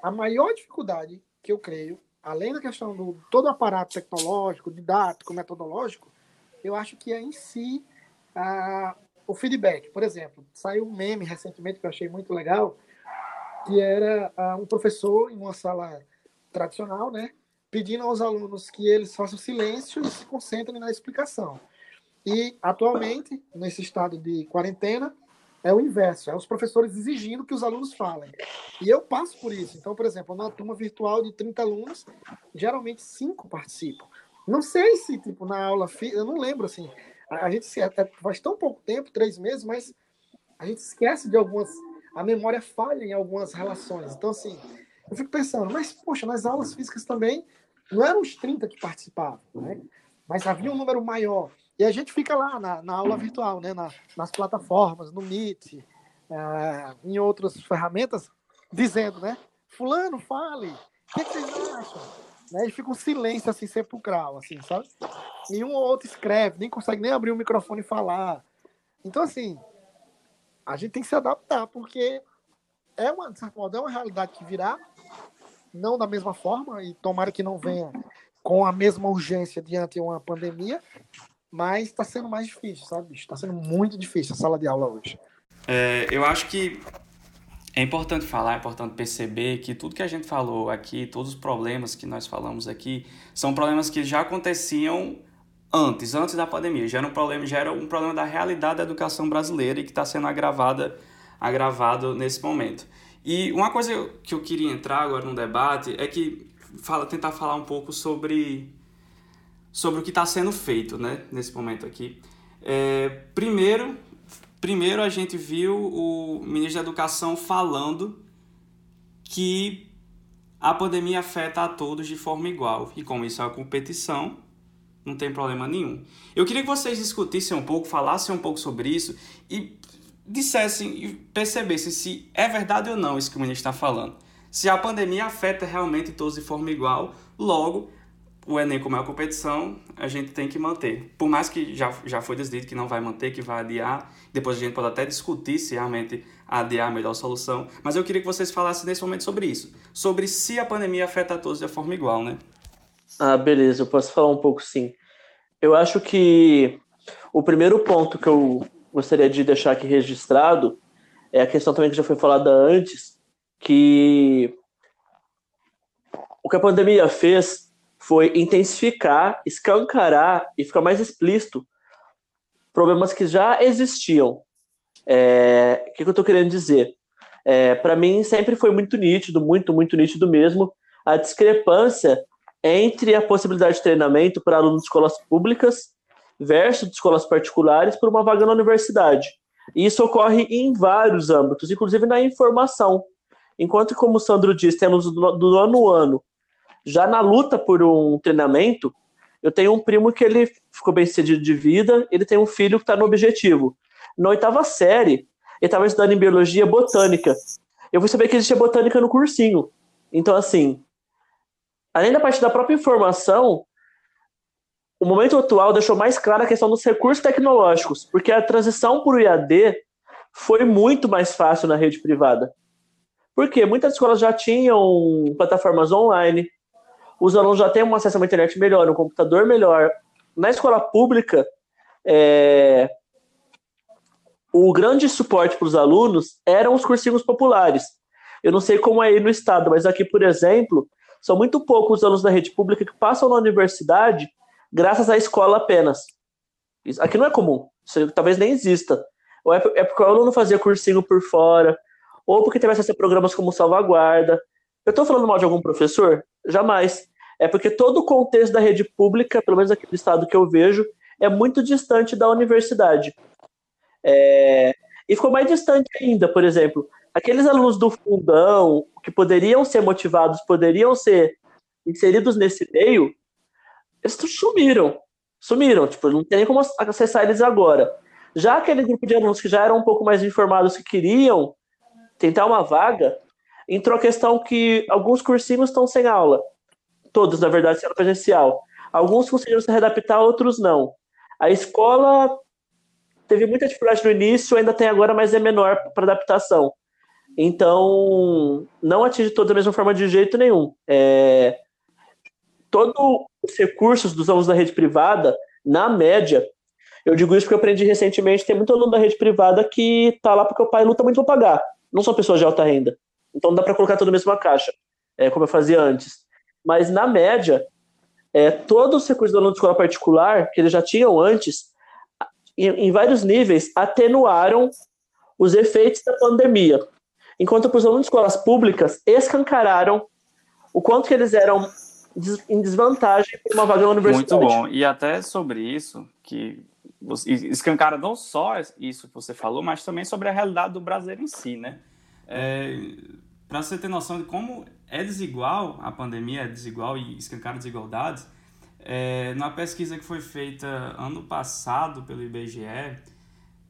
a maior dificuldade que eu creio, além da questão do todo o aparato tecnológico, didático, metodológico, eu acho que é em si o feedback. Por exemplo, saiu um meme recentemente que eu achei muito legal, que era um professor em uma sala tradicional, né? Pedindo aos alunos que eles façam silêncio e se concentrem na explicação. E, atualmente, nesse estado de quarentena, é o inverso, é os professores exigindo que os alunos falem. E eu passo por isso. Então, por exemplo, numa turma virtual de 30 alunos, geralmente 5 participam. Não sei se, tipo, na aula, eu não lembro, assim, a gente se, faz tão pouco tempo, três meses, mas A gente esquece de algumas. A memória falha em algumas relações. Então, assim, eu fico pensando, mas, poxa, nas aulas físicas também não eram os 30 que participavam, né? Mas havia um número maior. E a gente fica lá na, na aula virtual, né? Na, nas plataformas, no Meet, uh, em outras ferramentas, dizendo, né? Fulano, fale. O que, que vocês acham? Né? E fica um silêncio assim, sepulcral, assim, sabe? E um ou outro escreve, nem consegue nem abrir o microfone e falar. Então, assim, a gente tem que se adaptar, porque é uma, de certo modo, é uma realidade que virá, não da mesma forma, e tomara que não venha com a mesma urgência diante de uma pandemia, mas está sendo mais difícil, sabe? Está sendo muito difícil a sala de aula hoje. É, eu acho que é importante falar, é importante perceber que tudo que a gente falou aqui, todos os problemas que nós falamos aqui, são problemas que já aconteciam antes, antes da pandemia. Já era um problema, já era um problema da realidade da educação brasileira e que está sendo agravada, agravado nesse momento. E uma coisa que eu queria entrar agora no debate é que fala, tentar falar um pouco sobre, sobre o que está sendo feito né, nesse momento aqui. É, primeiro, primeiro, a gente viu o ministro da Educação falando que a pandemia afeta a todos de forma igual. E como isso é uma competição, não tem problema nenhum. Eu queria que vocês discutissem um pouco, falassem um pouco sobre isso e dissessem e percebessem se é verdade ou não isso que o ministro está falando. Se a pandemia afeta realmente todos de forma igual, logo o Enem, como é uma competição, a gente tem que manter. Por mais que já, já foi decidido que não vai manter, que vai adiar, depois a gente pode até discutir se realmente adiar é a melhor solução. Mas eu queria que vocês falassem nesse momento sobre isso. Sobre se a pandemia afeta a todos de forma igual, né? Ah, beleza, eu posso falar um pouco sim. Eu acho que o primeiro ponto que eu gostaria de deixar aqui registrado é a questão também que já foi falada antes, que o que a pandemia fez foi intensificar, escancarar e ficar mais explícito problemas que já existiam. É, o que, eu estou querendo dizer? É, Para mim, sempre foi muito nítido, muito, muito nítido mesmo, a discrepância entre a possibilidade de treinamento para alunos de escolas públicas versus de escolas particulares por uma vaga na universidade. E isso ocorre em vários âmbitos, inclusive na informação. Enquanto, como o Sandro disse, temos do nono ano, já na luta por um treinamento, eu tenho um primo que ele ficou bem sucedido de vida, ele tem um filho que está no objetivo. Na oitava série, ele estava estudando em biologia botânica. Eu fui saber que existia botânica no cursinho. Então, assim, além da parte da própria informação, o momento atual deixou mais clara a questão dos recursos tecnológicos, porque a transição para o IAD foi muito mais fácil na rede privada. Porque muitas escolas já tinham plataformas online, os alunos já têm um acesso a uma internet melhor, um computador melhor. Na escola pública, é... o grande suporte para os alunos eram os cursinhos populares. Eu não sei como é aí no estado, mas aqui, por exemplo, são muito poucos os alunos da rede pública que passam na universidade graças à escola apenas. Isso aqui não é comum, isso talvez nem exista. Ou é, é porque o aluno fazia cursinho por fora, ou porque teve acesso a programas como salvaguarda. Eu estou falando mal de algum professor? Jamais. É porque todo o contexto da rede pública, pelo menos aqui do estado que eu vejo, é muito distante da universidade. É... E ficou mais distante ainda, por exemplo, aqueles alunos do fundão que poderiam ser motivados, poderiam ser inseridos nesse meio, eles sumiram. Sumiram, tipo, não tem nem como acessar eles agora. Já aquele grupo de alunos que já eram um pouco mais informados, que queriam tentar uma vaga, entrou a questão que alguns cursinhos estão sem aula. Todos, na verdade, sendo presencial. Alguns conseguiram se readaptar, outros não. A escola teve muita dificuldade no início, ainda tem agora, mas é menor para adaptação. Então, não atinge todos da mesma forma de jeito nenhum. É, todos os recursos dos alunos da rede privada, na média, eu digo isso porque eu aprendi recentemente, tem muito aluno da rede privada que está lá porque o pai luta muito para pagar. Não são pessoas de alta renda. Então dá para colocar tudo na mesma caixa, é, como eu fazia antes. Mas, na média, é, todos os recursos do aluno de escola particular, que eles já tinham antes, em, em vários níveis, atenuaram os efeitos da pandemia. Enquanto para os alunos de escolas públicas, escancararam o quanto que eles eram em desvantagem por uma vaga na universidade. Muito bom. E até sobre isso, que escancara não só isso que você falou, mas também sobre a realidade do brasileiro em si, né? É, Para você ter noção de como é desigual, a pandemia é desigual e escancara desigualdades, é, numa pesquisa que foi feita ano passado pelo IBGE,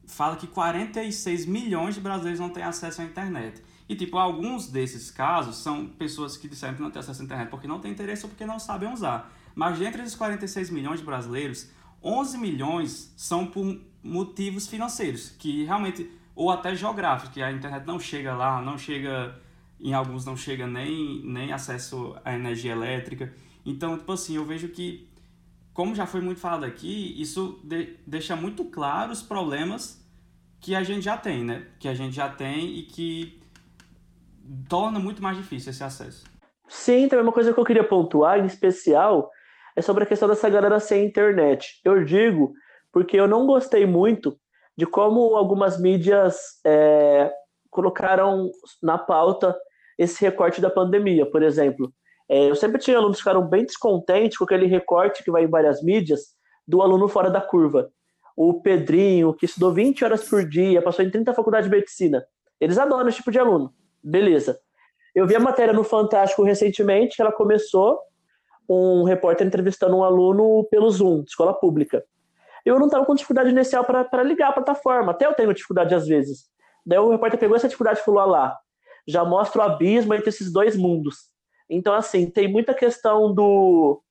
fala que 46 milhões de brasileiros não têm acesso à internet. E, tipo, alguns desses casos são pessoas que disseram que não têm acesso à internet porque não têm interesse ou porque não sabem usar. Mas dentre esses 46 milhões de brasileiros, 11 milhões são por motivos financeiros, que realmente, ou até geográficos, que a internet não chega lá, não chega, em alguns não chega nem, nem acesso à energia elétrica. Então, tipo assim, eu vejo que, como já foi muito falado aqui, isso de, deixa muito claro os problemas que a gente já tem, né? Que a gente já tem e que torna muito mais difícil esse acesso. Sim, também uma coisa que eu queria pontuar, em especial, é sobre a questão dessa galera sem internet. Eu digo porque eu não gostei muito de como algumas mídias é, colocaram na pauta esse recorte da pandemia, por exemplo. É, eu sempre tinha alunos que ficaram bem descontentes com aquele recorte que vai em várias mídias do aluno fora da curva. O Pedrinho, que estudou 20 horas por dia, passou em 30 faculdades de medicina. Eles adoram esse tipo de aluno. Beleza. Eu vi a matéria no Fantástico recentemente, que ela começou um repórter entrevistando um aluno pelo Zoom, escola pública. Eu não estava com dificuldade inicial para ligar a plataforma, até eu tenho dificuldade às vezes. Daí o repórter pegou essa dificuldade e falou: lá, já mostra o abismo entre esses dois mundos. Então, assim, tem muita questão do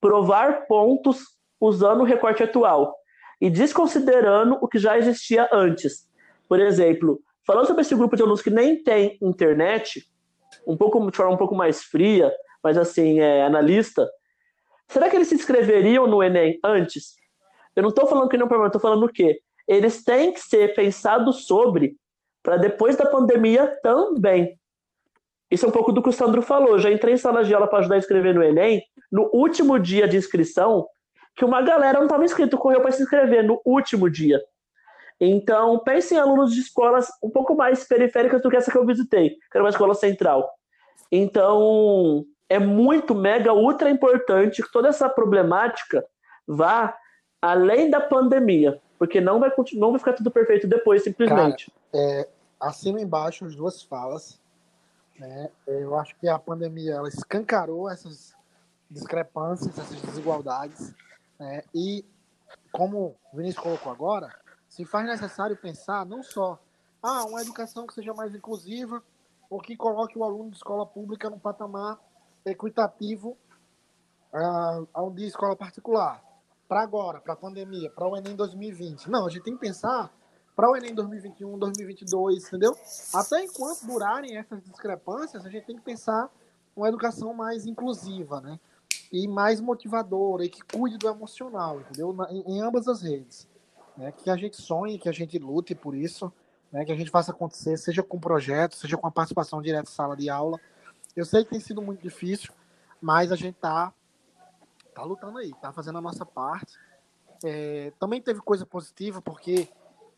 provar pontos usando o recorte atual e desconsiderando o que já existia antes. Por exemplo, falando sobre esse grupo de alunos que nem tem internet, um pouco de forma um pouco mais fria, mas assim, é, analista, será que eles se inscreveriam no Enem antes? Eu não estou falando que não é problema, estou falando o quê? Eles têm que ser pensados sobre para depois da pandemia também. Isso é um pouco do que o Sandro falou. Já entrei em sala de aula para ajudar a escrever no Enem. No último dia de inscrição, que uma galera não estava inscrito, correu para se inscrever no último dia. Então, pensem em alunos de escolas um pouco mais periféricas do que essa que eu visitei, que era uma escola central. Então, é muito mega ultra importante que toda essa problemática vá além da pandemia, porque não vai não vai ficar tudo perfeito depois simplesmente. Cara, é, acima e embaixo as duas falas, né? Eu acho que a pandemia ela escancarou essas discrepâncias, essas desigualdades, né? E como o Vinícius colocou agora, se faz necessário pensar não só ah, uma educação que seja mais inclusiva ou que coloque o aluno de escola pública no patamar equitativo uh, a um de escola particular. Para agora, para a pandemia, para o Enem 2020. Não, a gente tem que pensar para o Enem 2021, 2022, entendeu? Até enquanto durarem essas discrepâncias, a gente tem que pensar uma educação mais inclusiva, né? E mais motivadora e que cuide do emocional, entendeu? Em, em ambas as redes. Né? Que a gente sonhe, que a gente lute por isso, né? que a gente faça acontecer, seja com projetos, seja com a participação direta em sala de aula, eu sei que tem sido muito difícil, mas a gente tá, tá lutando aí, tá fazendo a nossa parte. É, também teve coisa positiva, porque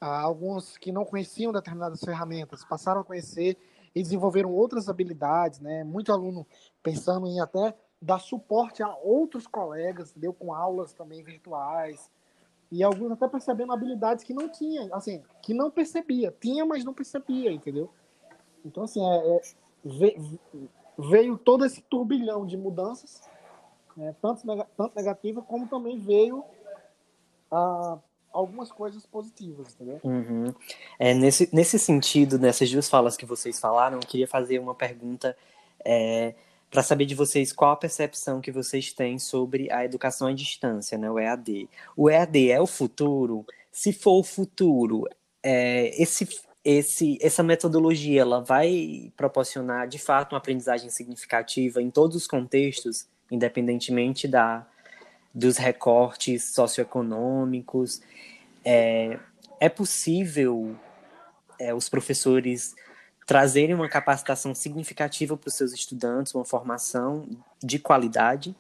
ah, alguns que não conheciam determinadas ferramentas passaram a conhecer e desenvolveram outras habilidades, né? Muito aluno pensando em até dar suporte a outros colegas, entendeu? Com aulas também virtuais. E alguns até percebendo habilidades que não tinha, assim, que não percebia. Tinha, mas não percebia, entendeu? Então, assim, é, é veio todo esse turbilhão de mudanças, né, tanto, tanto negativa como também veio ah, algumas coisas positivas, entendeu? Uhum. É, nesse, nesse sentido, nessas duas falas que vocês falaram, eu queria fazer uma pergunta é, para saber de vocês qual a percepção que vocês têm sobre a educação à distância, né, o EAD. O EAD é o futuro? Se for o futuro, é, esse esse, essa metodologia ela vai proporcionar de fato uma aprendizagem significativa em todos os contextos, independentemente da, dos recortes socioeconômicos. É, é possível é, os professores trazerem uma capacitação significativa para os seus estudantes, uma formação de qualidade.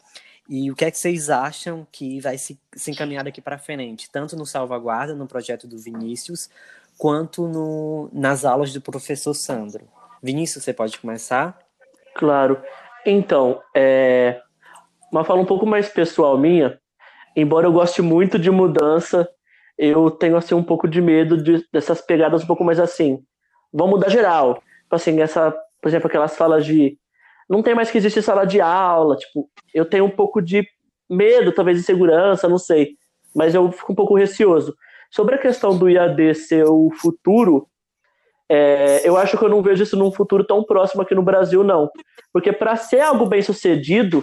E o que é que vocês acham que vai se, se encaminhar daqui para frente, tanto no Salvaguarda, no projeto do Vinícius, quanto no, nas aulas do professor Sandro. Vinícius, você pode começar? Claro. Então, é, uma fala um pouco mais pessoal minha, embora eu goste muito de mudança eu tenho assim um pouco de medo de, dessas pegadas um pouco mais assim. Vamos mudar geral. Tipo assim, essa, por exemplo, aquelas falas de não tem mais que existir sala de aula, tipo, eu tenho um pouco de medo, talvez de segurança, não sei, mas eu fico um pouco receoso. Sobre a questão do IAD ser o futuro, é, eu acho que eu não vejo isso num futuro tão próximo aqui no Brasil, não. Porque para ser algo bem sucedido,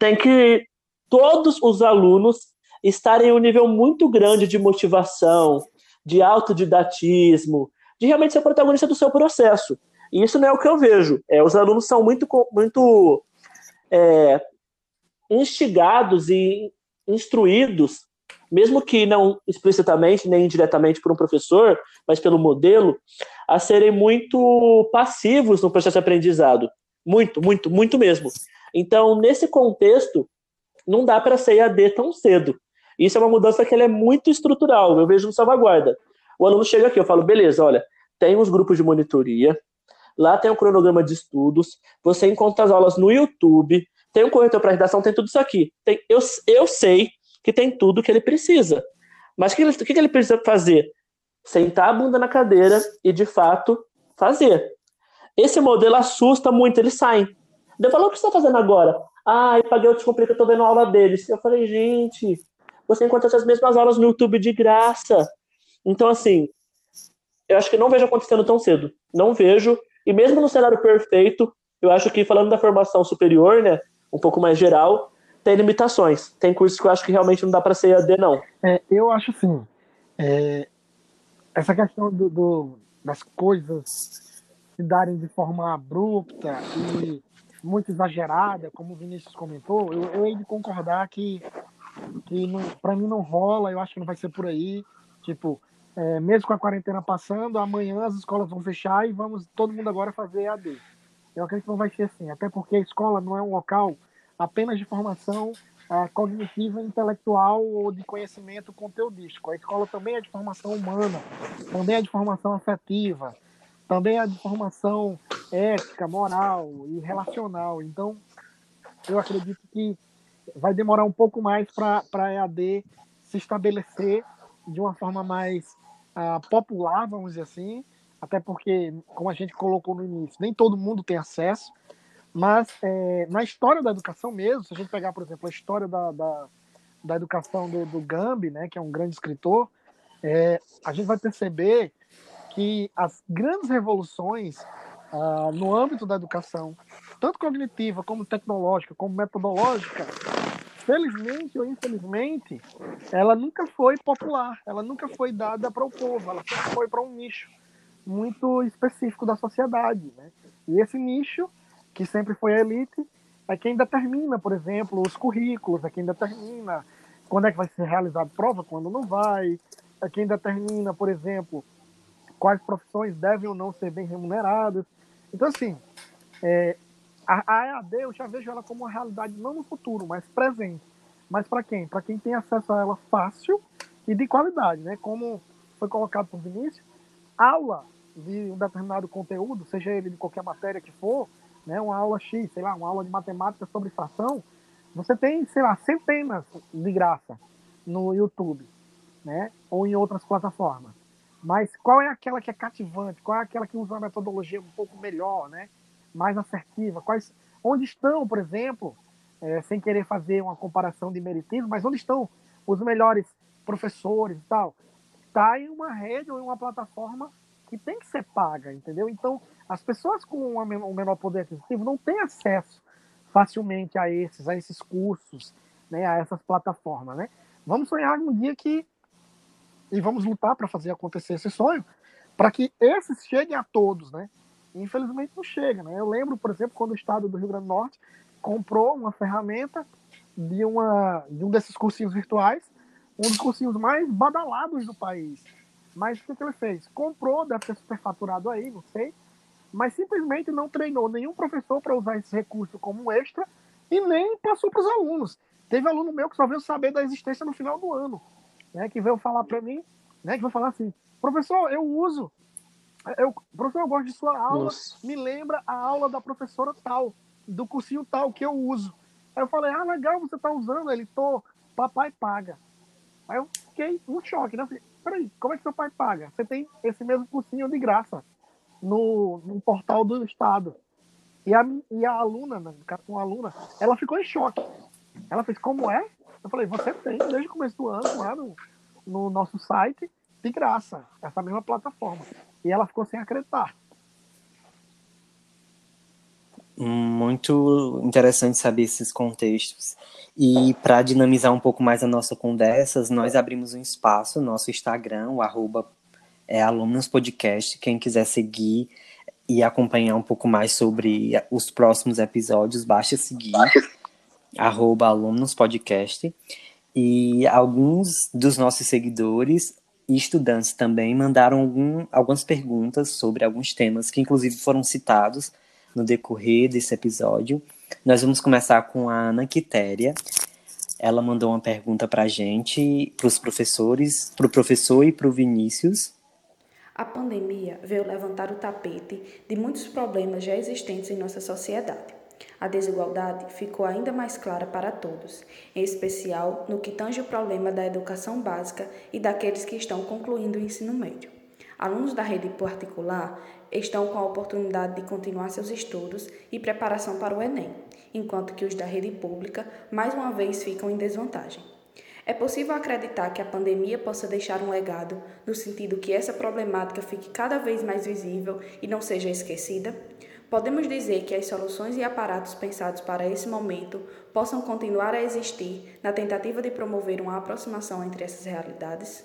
tem que todos os alunos estarem em um nível muito grande de motivação, de autodidatismo, de realmente ser protagonista do seu processo. E isso não é o que eu vejo. É, os alunos são muito, muito é, instigados e instruídos, mesmo que não explicitamente nem indiretamente por um professor, mas pelo modelo, a serem muito passivos no processo de aprendizado. Muito, muito, muito mesmo. Então, nesse contexto, não dá para ser AD tão cedo. Isso é uma mudança que é muito estrutural, eu vejo no Salvaguarda. O aluno chega aqui, eu falo, beleza, olha, tem os grupos de monitoria, lá tem um cronograma de estudos, você encontra as aulas no YouTube, tem um corretor para redação, tem tudo isso aqui. Tem, eu, eu sei que tem tudo que ele precisa. Mas o que, ele, que ele precisa fazer? Sentar a bunda na cadeira e, de fato, fazer. Esse modelo assusta muito, eles saem. Eu falo, o que você está fazendo agora? Ah, eu paguei o Descomplica, eu tô vendo a aula deles. Eu falei, gente, você encontra essas mesmas aulas no YouTube de graça. Então, assim, eu acho que não vejo acontecendo tão cedo. Não vejo. E mesmo no cenário perfeito, eu acho que falando da formação superior, né, um pouco mais geral, tem limitações. Tem cursos que eu acho que realmente não dá para ser AD, não. É, eu acho assim, é, essa questão do, do, das coisas se darem de forma abrupta e muito exagerada, como o Vinícius comentou, eu, eu hei de concordar que que para mim não rola, eu acho que não vai ser por aí. Tipo, é, mesmo com a quarentena passando, amanhã as escolas vão fechar e vamos todo mundo agora fazer AD. Eu acredito que não vai ser assim, até porque a escola não é um local apenas de formação é, cognitiva, intelectual ou de conhecimento conteudístico. A escola também é de formação humana, também é de formação afetiva, também de formação ética, moral e relacional. Então, eu acredito que vai demorar um pouco mais para a EAD se estabelecer de uma forma mais uh, popular, vamos dizer assim, até porque, como a gente colocou no início, nem todo mundo tem acesso, mas é, na história da educação mesmo, se a gente pegar, por exemplo, a história da, da, da educação do, do Gambi, né, que é um grande escritor, é, a gente vai perceber que as grandes revoluções uh, no âmbito da educação, tanto cognitiva como tecnológica, como metodológica, felizmente ou infelizmente, ela nunca foi popular, ela nunca foi dada para o povo, ela sempre foi para um nicho muito específico da sociedade. Né? E esse nicho, que sempre foi a elite, é quem determina, por exemplo, os currículos, é quem determina quando é que vai ser realizada prova, quando não vai, é quem determina, por exemplo, quais profissões devem ou não ser bem remuneradas. Então, assim, é, a, a EAD eu já vejo ela como uma realidade não no futuro, mas presente. Mas para quem? Para quem tem acesso a ela fácil e de qualidade, né? Como foi colocado por Vinícius, aula de um determinado conteúdo, seja ele de qualquer matéria que for, né? Uma aula X, sei lá, uma aula de matemática sobre fração, você tem, sei lá, centenas de graça no YouTube, né? Ou em outras plataformas. Mas qual é aquela que é cativante? Qual é aquela que usa uma metodologia um pouco melhor, né? mais assertiva? Quais, onde estão, por exemplo, é, sem querer fazer uma comparação de meritismo, mas onde estão os melhores professores e tal? Está em uma rede ou em uma plataforma que tem que ser paga, entendeu? Então, as pessoas com um menor poder aquisitivo não têm acesso facilmente a esses, a esses cursos, né, a essas plataformas, né? Vamos sonhar um dia que e vamos lutar para fazer acontecer esse sonho, para que esses cheguem a todos, né? infelizmente não chega. Né? Eu lembro, por exemplo, quando o estado do Rio Grande do Norte comprou uma ferramenta de, uma, de um desses cursinhos virtuais, um dos cursinhos mais badalados do país. Mas o que, que ele fez? Comprou, deve ter superfaturado aí, não sei, mas simplesmente não treinou nenhum professor para usar esse recurso como um extra e nem passou para os alunos. Teve aluno meu que só veio saber da existência no final do ano, né, que veio falar para mim, né, que vai falar assim, professor, eu uso, eu, professor, eu gosto de sua aula, Nossa. me lembra a aula da professora tal, do cursinho tal que eu uso. Aí eu falei, ah, legal, você tá usando. Ele, tô, papai paga. Aí eu fiquei um choque, né? falei, peraí, como é que seu pai paga? Você tem esse mesmo cursinho de graça no, no portal do Estado. E a, e a aluna, né, com a aluna, ela ficou em choque. Ela fez, como é? Eu falei, você tem desde o começo do ano lá no, no nosso site, de graça, essa mesma plataforma. E ela ficou sem acreditar. Muito interessante saber esses contextos. E para dinamizar um pouco mais a nossa conversa, nós abrimos um espaço, nosso Instagram, o arroba é Alumnos Podcast. Quem quiser seguir e acompanhar um pouco mais sobre os próximos episódios, basta seguir arroba Alumnos Podcast. E alguns dos nossos seguidores e estudantes também mandaram algum, algumas perguntas sobre alguns temas que inclusive foram citados no decorrer desse episódio. Nós vamos começar com a Ana Quitéria. Ela mandou uma pergunta para a gente, para os professores, para o professor e para o Vinícius. A pandemia veio levantar o tapete de muitos problemas já existentes em nossa sociedade. A desigualdade ficou ainda mais clara para todos, em especial no que tange o problema da educação básica e daqueles que estão concluindo o ensino médio. Alunos da rede particular estão com a oportunidade de continuar seus estudos e preparação para o Enem, enquanto que os da rede pública mais uma vez ficam em desvantagem. É possível acreditar que a pandemia possa deixar um legado, no sentido que essa problemática fique cada vez mais visível e não seja esquecida? Podemos dizer que as soluções e aparatos pensados para esse momento possam continuar a existir na tentativa de promover uma aproximação entre essas realidades?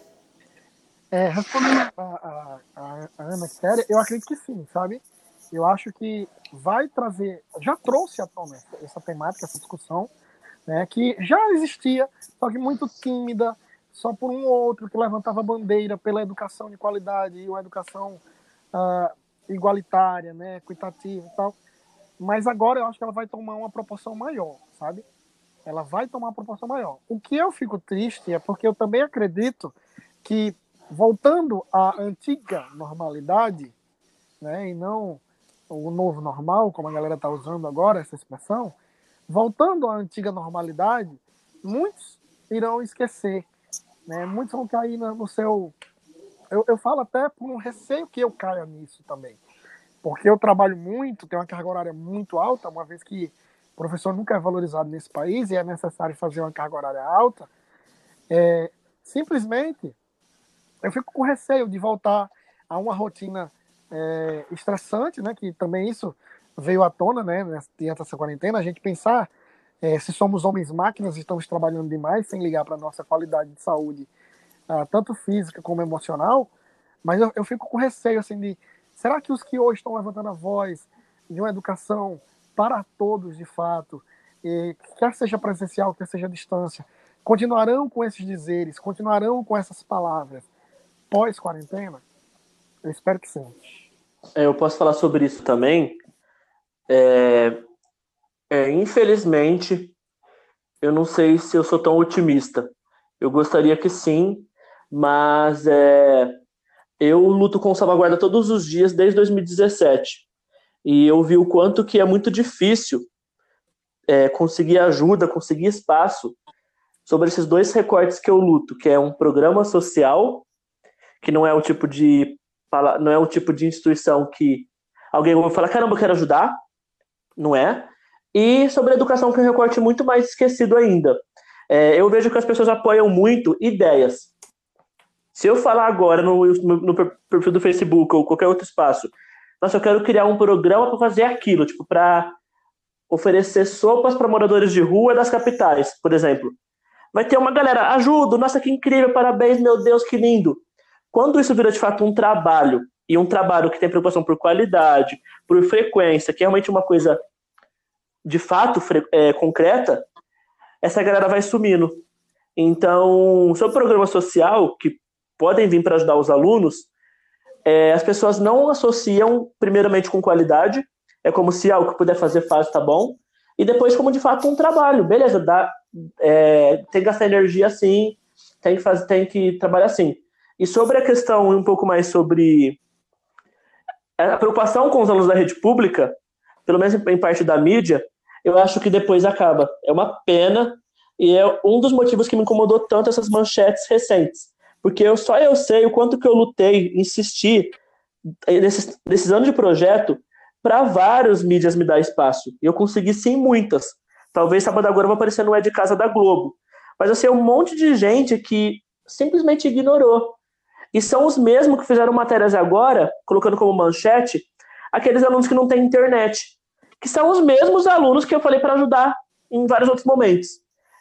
É, respondendo a, a, a, Ana Séria, eu acredito que sim, sabe? Eu acho que vai trazer, já trouxe à tona essa, essa temática, essa discussão, né, que já existia, só que muito tímida, só por um ou outro que levantava bandeira pela educação de qualidade e uma educação uh, igualitária, né, equitativa e tal. Mas agora eu acho que ela vai tomar uma proporção maior, sabe? Ela vai tomar uma proporção maior. O que eu fico triste é porque eu também acredito que voltando à antiga normalidade, né, e não o novo normal, como a galera está usando agora essa expressão, voltando à antiga normalidade, muitos irão esquecer, né? Muitos vão cair no seu. Eu, eu falo até por um receio que eu caia nisso também, porque eu trabalho muito, tenho uma carga horária muito alta, uma vez que o professor nunca é valorizado nesse país e é necessário fazer uma carga horária alta. É, simplesmente eu fico com receio de voltar a uma rotina é, estressante, né? Que também isso veio à tona, né? Diante dessa quarentena, a gente pensar é, se somos homens máquinas, estamos trabalhando demais sem ligar para nossa qualidade de saúde, uh, tanto física como emocional. Mas eu, eu fico com receio assim de será que os que hoje estão levantando a voz de uma educação para todos, de fato, e, quer seja presencial, quer seja à distância, continuarão com esses dizeres, continuarão com essas palavras pós-quarentena? Eu espero que sim. É, eu posso falar sobre isso também. É, é, infelizmente, eu não sei se eu sou tão otimista. Eu gostaria que sim, mas é, eu luto com salvaguarda todos os dias desde 2017. E eu vi o quanto que é muito difícil é, conseguir ajuda, conseguir espaço sobre esses dois recortes que eu luto, que é um programa social, que não é o tipo de não é o tipo de instituição que alguém vai falar, caramba, eu quero ajudar, não é? E sobre a educação, que é um recorte muito mais esquecido ainda. É, eu vejo que as pessoas apoiam muito ideias. Se eu falar agora no, no, perfil do Facebook ou qualquer outro espaço, nossa, eu quero criar um programa para fazer aquilo, tipo, para oferecer sopas para moradores de rua das capitais, por exemplo. Vai ter uma galera, ajuda, nossa, que incrível, parabéns, meu Deus, que lindo. Quando isso vira de fato um trabalho, e um trabalho que tem preocupação por qualidade, por frequência, que é realmente uma coisa de fato é, concreta, essa galera vai sumindo. Então, seu programa social, que podem vir para ajudar os alunos, é, as pessoas não associam primeiramente com qualidade, é como se algo ah, que puder fazer fácil, tá bom, e depois como de fato um trabalho, beleza, dá, é, tem que gastar energia assim, tem que, fazer, tem que trabalhar assim. E sobre a questão um pouco mais sobre a preocupação com os alunos da rede pública, pelo menos em parte da mídia, eu acho que depois acaba. É uma pena, E é um dos motivos que me incomodou tanto essas manchetes recentes. Porque eu, só eu sei o quanto que eu lutei, insisti, nesses, nesses anos de projeto, para várias mídias me dar espaço. Eu consegui sim muitas. Talvez sábado agora vou aparecer no É de Casa da Globo. Mas assim, um monte de gente que simplesmente ignorou. E são os mesmos que fizeram matérias agora, colocando como manchete, aqueles alunos que não têm internet. Que são os mesmos alunos que eu falei para ajudar em vários outros momentos.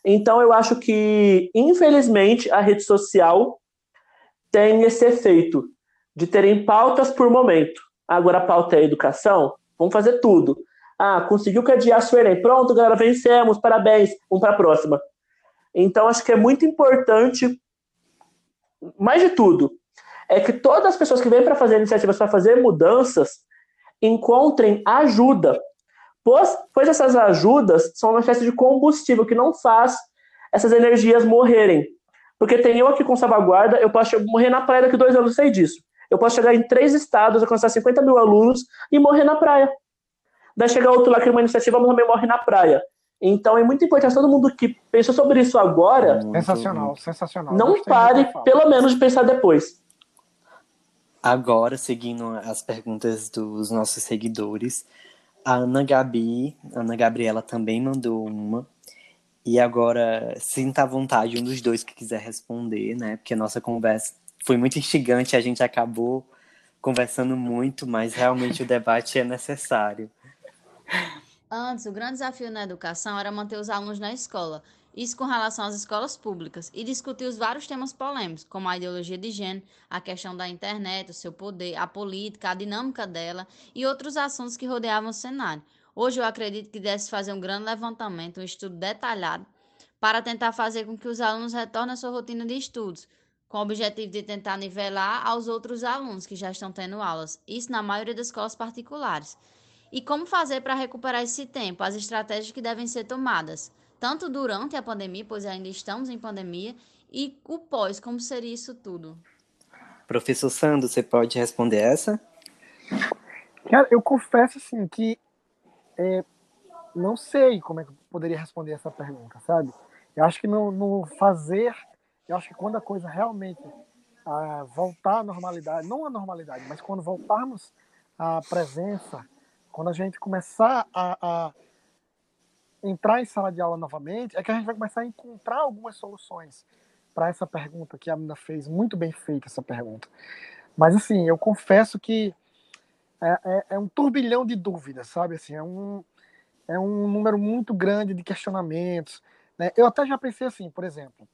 Então eu acho que, infelizmente, a rede social tem esse efeito de terem pautas por momento. Agora a pauta é educação, vamos fazer tudo. Ah, conseguiu cadear seu Enem. Pronto, galera, vencemos, parabéns, vamos para a próxima. Então, acho que é muito importante, mais de tudo, é que todas as pessoas que vêm para fazer iniciativas, para fazer mudanças, encontrem ajuda. Pois, pois essas ajudas são uma espécie de combustível que não faz essas energias morrerem. Porque tem eu aqui com salvaguarda, eu posso morrer na praia daqui dois anos, sei disso. Eu posso chegar em três estados, alcançar 50 mil alunos e morrer na praia. Daí chega outro lá que uma iniciativa, mas também morre na praia. Então é muito importante todo mundo que pensou sobre isso agora. Sensacional, sensacional. Não Gostei pare, pelo menos, de pensar depois. Agora, seguindo as perguntas dos nossos seguidores, a Ana Gabi, a Ana Gabriela também mandou uma. E agora, sinta à vontade, um dos dois que quiser responder, né? Porque a nossa conversa foi muito instigante, a gente acabou conversando muito, mas realmente o debate é necessário. Antes, o grande desafio na educação era manter os alunos na escola, isso com relação às escolas públicas, e discutir os vários temas polêmicos, como a ideologia de gênero, a questão da internet, o seu poder, a política, a dinâmica dela e outros assuntos que rodeavam o cenário. Hoje eu acredito que deve fazer um grande levantamento, um estudo detalhado, para tentar fazer com que os alunos retornem à sua rotina de estudos, com o objetivo de tentar nivelar aos outros alunos que já estão tendo aulas, isso na maioria das escolas particulares. E como fazer para recuperar esse tempo, as estratégias que devem ser tomadas, tanto durante a pandemia, pois ainda estamos em pandemia, e o pós, como seria isso tudo? Professor Sandro, você pode responder essa? Cara, eu confesso assim que é, não sei como é que eu poderia responder essa pergunta, sabe? Eu acho que no, no fazer eu acho que quando a coisa realmente ah, voltar à normalidade, não à normalidade, mas quando voltarmos à presença, quando a gente começar a, a entrar em sala de aula novamente, é que a gente vai começar a encontrar algumas soluções para essa pergunta que a menina fez, muito bem feita essa pergunta. Mas assim, eu confesso que é, é, é, um turbilhão de dúvidas, sabe? Assim, é um, é um número muito grande de questionamentos. Né? Eu até já pensei assim, por exemplo,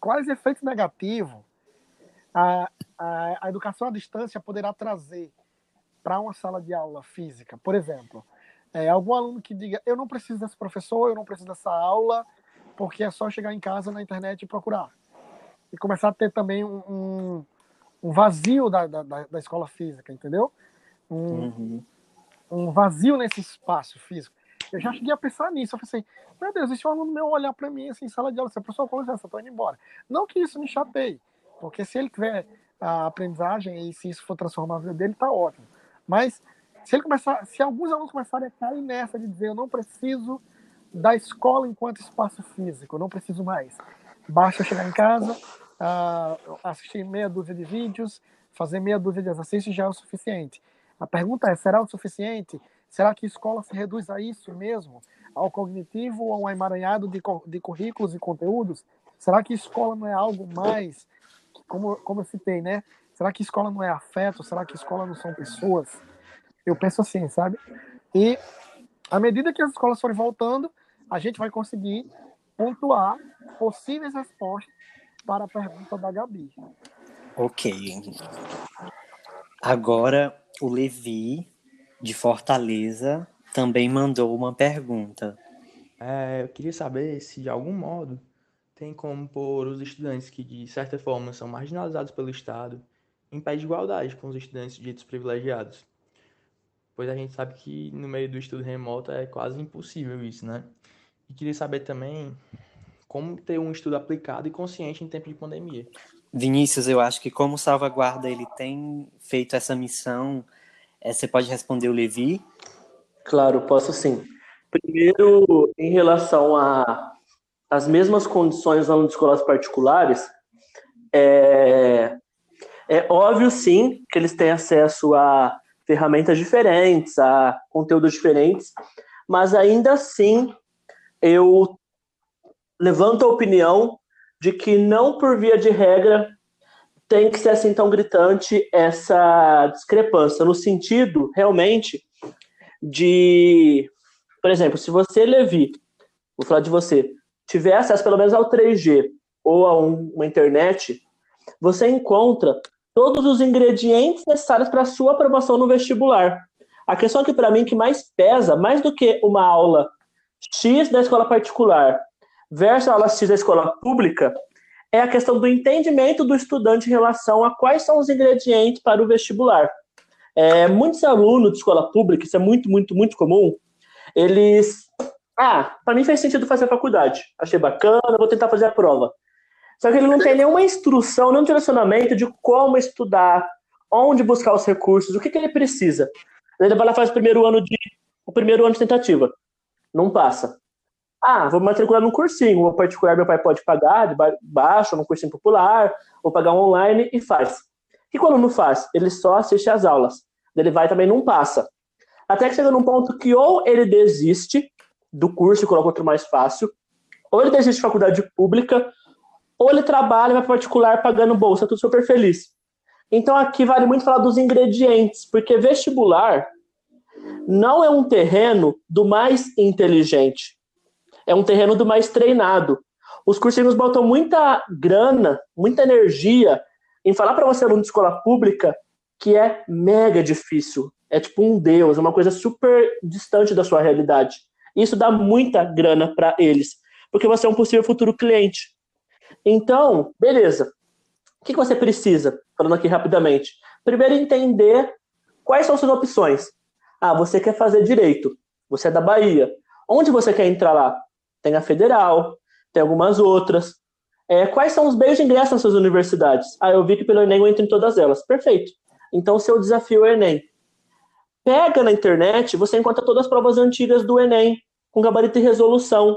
quais efeitos negativos a, a, a educação à distância poderá trazer para uma sala de aula física? Por exemplo, é, algum aluno que diga: eu não preciso desse professor, eu não preciso dessa aula, porque é só chegar em casa na internet e procurar. E começar a ter também um, um, um vazio da, da, da, escola física, entendeu? Um, uhum. um vazio nesse espaço físico. Eu já cheguei a pensar nisso. Eu pensei, meu Deus, um aluno meu olhar para mim assim, em sala de aula, se a professor, com licença, eu tô indo embora. Não que isso me chateie, porque se ele tiver a aprendizagem e se isso for transformar a vida dele, tá ótimo. Mas se ele começar, se alguns alunos começarem a cair nessa de dizer, eu não preciso da escola enquanto espaço físico, eu não preciso mais. Basta chegar em casa, uh, assistir meia dúzia de vídeos, fazer meia dúzia de exercícios já é o suficiente. A pergunta é, será o suficiente? Será que escola se reduz a isso mesmo? Ao cognitivo ou a um emaranhado de, de currículos e conteúdos? Será que escola não é algo mais, como, como eu citei, né? Será que escola não é afeto? Será que escola não são pessoas? Eu penso assim, sabe? E à medida que as escolas forem voltando, a gente vai conseguir pontuar possíveis respostas para a pergunta da Gabi. Ok. Agora o Levi de Fortaleza, também mandou uma pergunta. É, eu queria saber se, de algum modo, tem como pôr os estudantes que, de certa forma, são marginalizados pelo Estado em pé de igualdade com os estudantes ditos privilegiados. Pois a gente sabe que no meio do estudo remoto é quase impossível isso, né? E queria saber também como ter um estudo aplicado e consciente em tempo de pandemia. Vinícius, eu acho que como salvaguarda ele tem feito essa missão é, você pode responder o Levi? Claro, posso sim. Primeiro, em relação a, as mesmas condições alunos de escolas particulares, é, é óbvio sim que eles têm acesso a ferramentas diferentes, a conteúdos diferentes, mas ainda assim eu levanto a opinião de que não por via de regra tem que ser assim tão gritante essa discrepância, no sentido realmente de, por exemplo, se você, Levi, vou falar de você, tiver acesso pelo menos ao 3G ou a um, uma internet, você encontra todos os ingredientes necessários para a sua aprovação no vestibular. A questão que para mim que mais pesa, mais do que uma aula X da escola particular versus a aula X da escola pública, é a questão do entendimento do estudante em relação a quais são os ingredientes para o vestibular. É, muitos alunos de escola pública, isso é muito, muito, muito comum, eles. Ah, para mim fez sentido fazer a faculdade. Achei bacana, vou tentar fazer a prova. Só que ele não tem nenhuma instrução, nenhum direcionamento de como estudar, onde buscar os recursos, o que, que ele precisa. Ele vai lá faz o primeiro ano de o primeiro ano de tentativa. Não passa. Ah, vou matricular num cursinho, vou particular, meu pai pode pagar de baixo, num cursinho popular, vou pagar online e faz. E quando não faz? Ele só assiste às aulas. Ele vai também não passa. Até que chega num ponto que ou ele desiste do curso e coloca outro mais fácil, ou ele desiste de faculdade pública, ou ele trabalha, vai particular pagando bolsa, tudo super feliz. Então aqui vale muito falar dos ingredientes, porque vestibular não é um terreno do mais inteligente, é um terreno do mais treinado. Os cursinhos botam muita grana, muita energia em falar para você, aluno de escola pública, que é mega difícil. É tipo um deus, é uma coisa super distante da sua realidade. Isso dá muita grana para eles, porque você é um possível futuro cliente. Então, beleza. O que, você precisa? Falando aqui rapidamente. Primeiro, entender quais são suas opções. Ah, você quer fazer direito. Você é da Bahia. Onde você quer entrar lá? Tem a federal, tem algumas outras. É, quais são os meios de ingresso nas suas universidades? Ah, eu vi que pelo Enem eu entro em todas elas. Perfeito. Então, seu desafio é o Enem. Pega na internet, você encontra todas as provas antigas do Enem, com gabarito e resolução.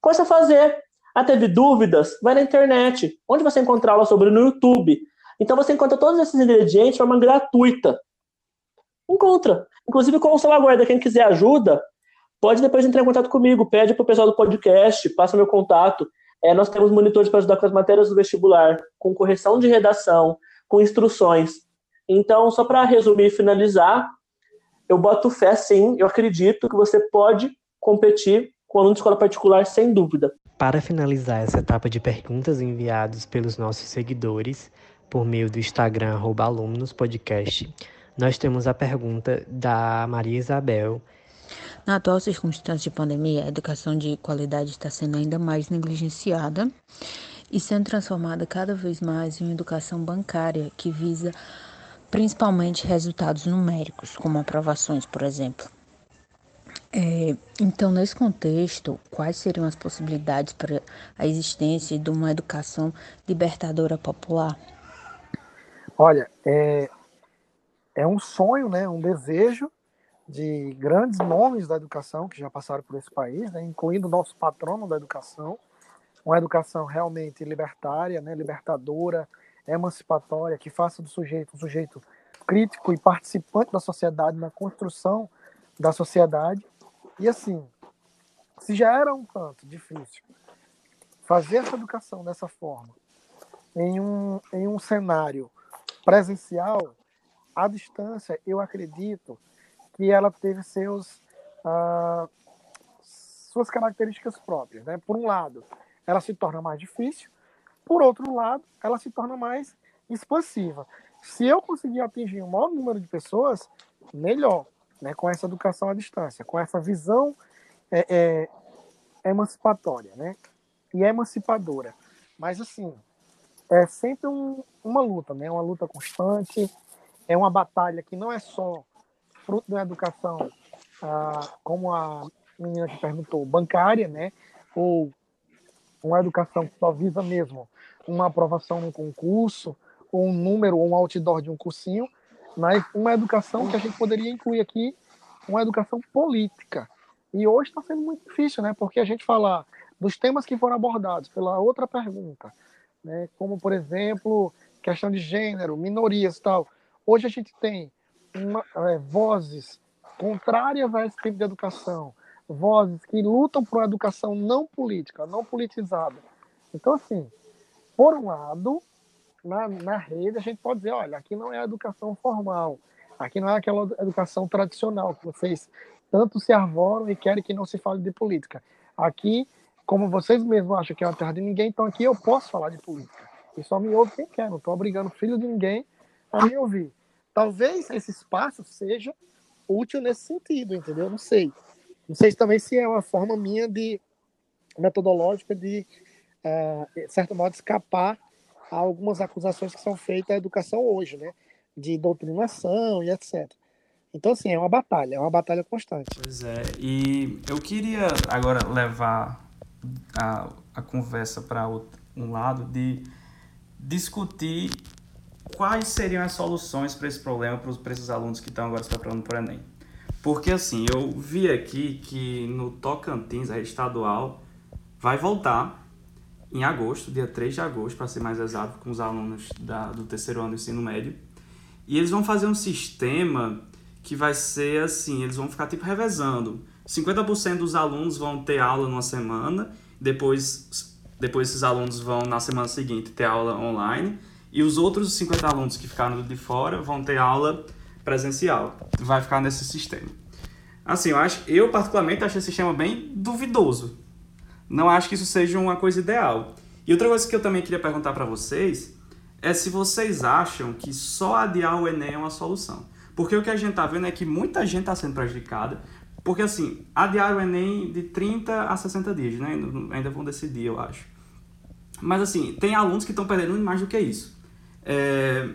Começa a fazer. Ah, teve dúvidas? Vai na internet. Onde você encontra aula sobre no YouTube. Então você encontra todos esses ingredientes de forma gratuita. Encontra. Inclusive com o salvaguarda. Quem quiser ajuda, pode depois entrar em contato comigo. Pede para o pessoal do podcast, passa meu contato. É, nós temos monitores para ajudar com as matérias do vestibular, com correção de redação, com instruções. Então, só para resumir e finalizar, eu boto fé sim, eu acredito que você pode competir com aluno de escola particular sem dúvida. Para finalizar essa etapa de perguntas enviadas pelos nossos seguidores por meio do Instagram @alumnospodcast, nós temos a pergunta da Maria Isabel. Na atual circunstância de pandemia, a educação de qualidade está sendo ainda mais negligenciada e sendo transformada cada vez mais em uma educação bancária que visa principalmente resultados numéricos, como aprovações, por exemplo. É, então, nesse contexto, quais seriam as possibilidades para a existência de uma educação libertadora popular? Olha, é, é um sonho, né, um desejo de grandes nomes da educação que já passaram por esse país, né, incluindo o nosso patrono da educação, uma educação realmente libertária, né, libertadora, emancipatória, que faça do sujeito um sujeito crítico e participante da sociedade, na construção da sociedade. E assim, se já era um tanto difícil fazer essa educação dessa forma, em um, em um cenário presencial, à distância, eu acredito que ela teve seus, ah, suas características próprias. Né? Por um lado, ela se torna mais difícil, por outro lado, ela se torna mais expansiva. Se eu conseguir atingir o maior número de pessoas, melhor né, com essa educação à distância, com essa visão é, é, emancipatória né, e emancipadora. Mas, assim, é sempre um, uma luta, né, uma luta constante, é uma batalha que não é só fruto da educação, ah, como a menina que perguntou, bancária, né, ou uma educação que só visa mesmo uma aprovação no concurso, ou um número, ou um outdoor de um cursinho, mas uma educação que a gente poderia incluir aqui, uma educação política. E hoje está sendo muito difícil, né? Porque a gente falar dos temas que foram abordados pela outra pergunta, né, como, por exemplo, questão de gênero, minorias tal. Hoje a gente tem uma, é, vozes contrárias a esse tipo de educação, vozes que lutam por uma educação não política, não politizada. Então, assim, por um lado, na, na rede, a gente pode dizer, olha, aqui não é a educação formal, aqui não é aquela educação tradicional que vocês tanto se arvoram e querem que não se fale de política. Aqui, como vocês mesmos acham que é uma terra de ninguém, então aqui eu posso falar de política. E só me ouve quem quer, não estou obrigando filho de ninguém a me ouvir. Talvez esse espaço seja útil nesse sentido, entendeu? Não sei. Não sei também se é uma forma minha de metodológica de, uh, de certo modo, escapar a algumas acusações que são feitas à educação hoje, né? De doutrinação e etc. Então, assim, é uma batalha, é uma batalha constante. Pois é, e eu queria agora levar a, a conversa para um lado de discutir quais seriam as soluções para esse problema para esses alunos que estão agora se preparando para o Enem. Porque assim, eu vi aqui que no Tocantins, a estadual, vai voltar em agosto, dia 3 de agosto, para ser mais exato, com os alunos da, do terceiro ano do ensino médio. E eles vão fazer um sistema que vai ser assim, eles vão ficar tipo revezando. 50% dos alunos vão ter aula numa semana, depois, depois esses alunos vão na semana seguinte ter aula online, e os outros 50 alunos que ficaram de fora vão ter aula presencial. Vai ficar nesse sistema. Assim, eu acho, eu particularmente acho esse sistema bem duvidoso. Não acho que isso seja uma coisa ideal. E outra coisa que eu também queria perguntar para vocês é se vocês acham que só adiar o Enem é uma solução. Porque o que a gente tá vendo é que muita gente está sendo prejudicada. Porque assim, adiar o Enem de 30 a 60 dias, né? Ainda vão decidir, eu acho. Mas assim, tem alunos que estão perdendo mais do que isso. É...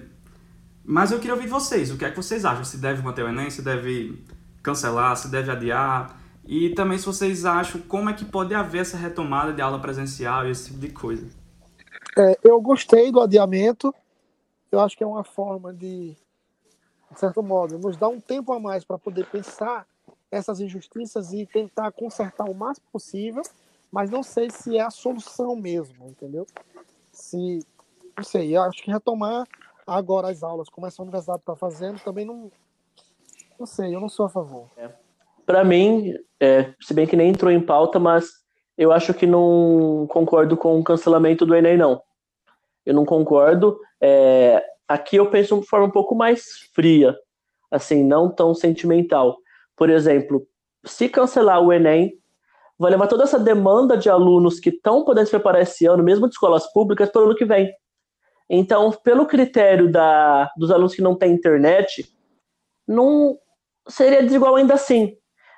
Mas eu queria ouvir vocês. O que é que vocês acham? Se deve manter o Enem, se deve cancelar, se deve adiar? E também se vocês acham como é que pode haver essa retomada de aula presencial e esse tipo de coisa. É, eu gostei do adiamento. Eu acho que é uma forma de, de certo modo, nos dar um tempo a mais para poder pensar essas injustiças e tentar consertar o máximo possível, mas não sei se é a solução mesmo, entendeu? Se, não sei, acho que retomar agora as aulas, como essa universidade está fazendo, também não, não sei, eu não sou a favor. É. Para mim, é, se bem que nem entrou em pauta, mas eu acho que não concordo com o cancelamento do Enem, não. Eu não concordo. É, aqui eu penso de forma um pouco mais fria, assim, não tão sentimental. Por exemplo, se cancelar o Enem, vai levar toda essa demanda de alunos que estão podendo se preparar esse ano, mesmo de escolas públicas, para o ano que vem. Então, pelo critério da, dos alunos que não têm internet, não seria desigual ainda assim.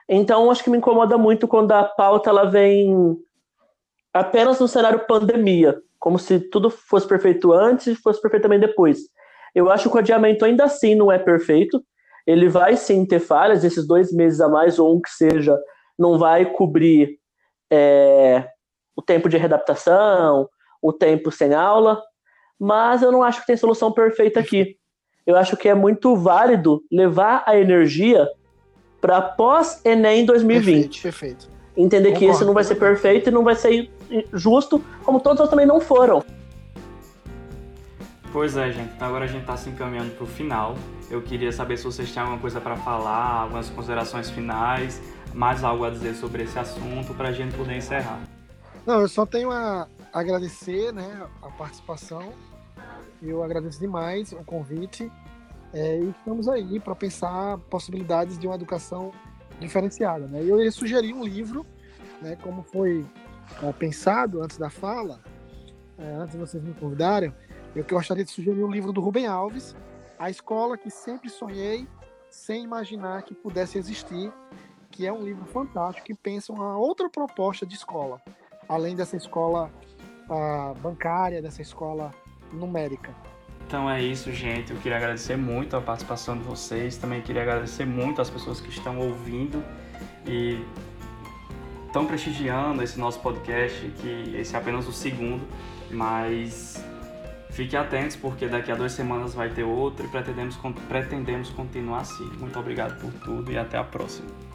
Então, acho que me incomoda muito quando a pauta ela vem apenas no cenário pandemia, como se tudo fosse perfeito antes e fosse perfeito também depois. Eu acho que o adiamento ainda assim não é perfeito. Ele vai sim ter falhas, esses dois meses a mais, ou um que seja, não vai cobrir é, o tempo de readaptação, o tempo sem aula, mas eu não acho que tem solução perfeita aqui. Eu acho que é muito válido levar a energia para pós-Enem 2020. Perfeito, perfeito. Entender Concordo, que esse não vai ser perfeito e não vai ser justo, como todos os também não foram. Pois é, gente. Então agora a gente está se encaminhando para o final. Eu queria saber se vocês têm alguma coisa para falar, algumas considerações finais, mais algo a dizer sobre esse assunto para a gente poder encerrar. Não, eu só tenho a agradecer né, a participação. Eu agradeço demais o convite. É, e estamos aí para pensar possibilidades de uma educação diferenciada. Né? Eu ia sugerir um livro, né, como foi é, pensado antes da fala, é, antes de vocês me convidarem, eu gostaria de sugerir um livro do Rubem Alves, A Escola que Sempre Sonhei, sem imaginar que pudesse existir, que é um livro fantástico que pensa uma outra proposta de escola, além dessa escola uh, bancária, dessa escola numérica. Então é isso, gente. Eu queria agradecer muito a participação de vocês. Também queria agradecer muito às pessoas que estão ouvindo e estão prestigiando esse nosso podcast, que esse é apenas o segundo, mas fiquem atentos porque daqui a duas semanas vai ter outro e pretendemos, pretendemos continuar assim. Muito obrigado por tudo e até a próxima.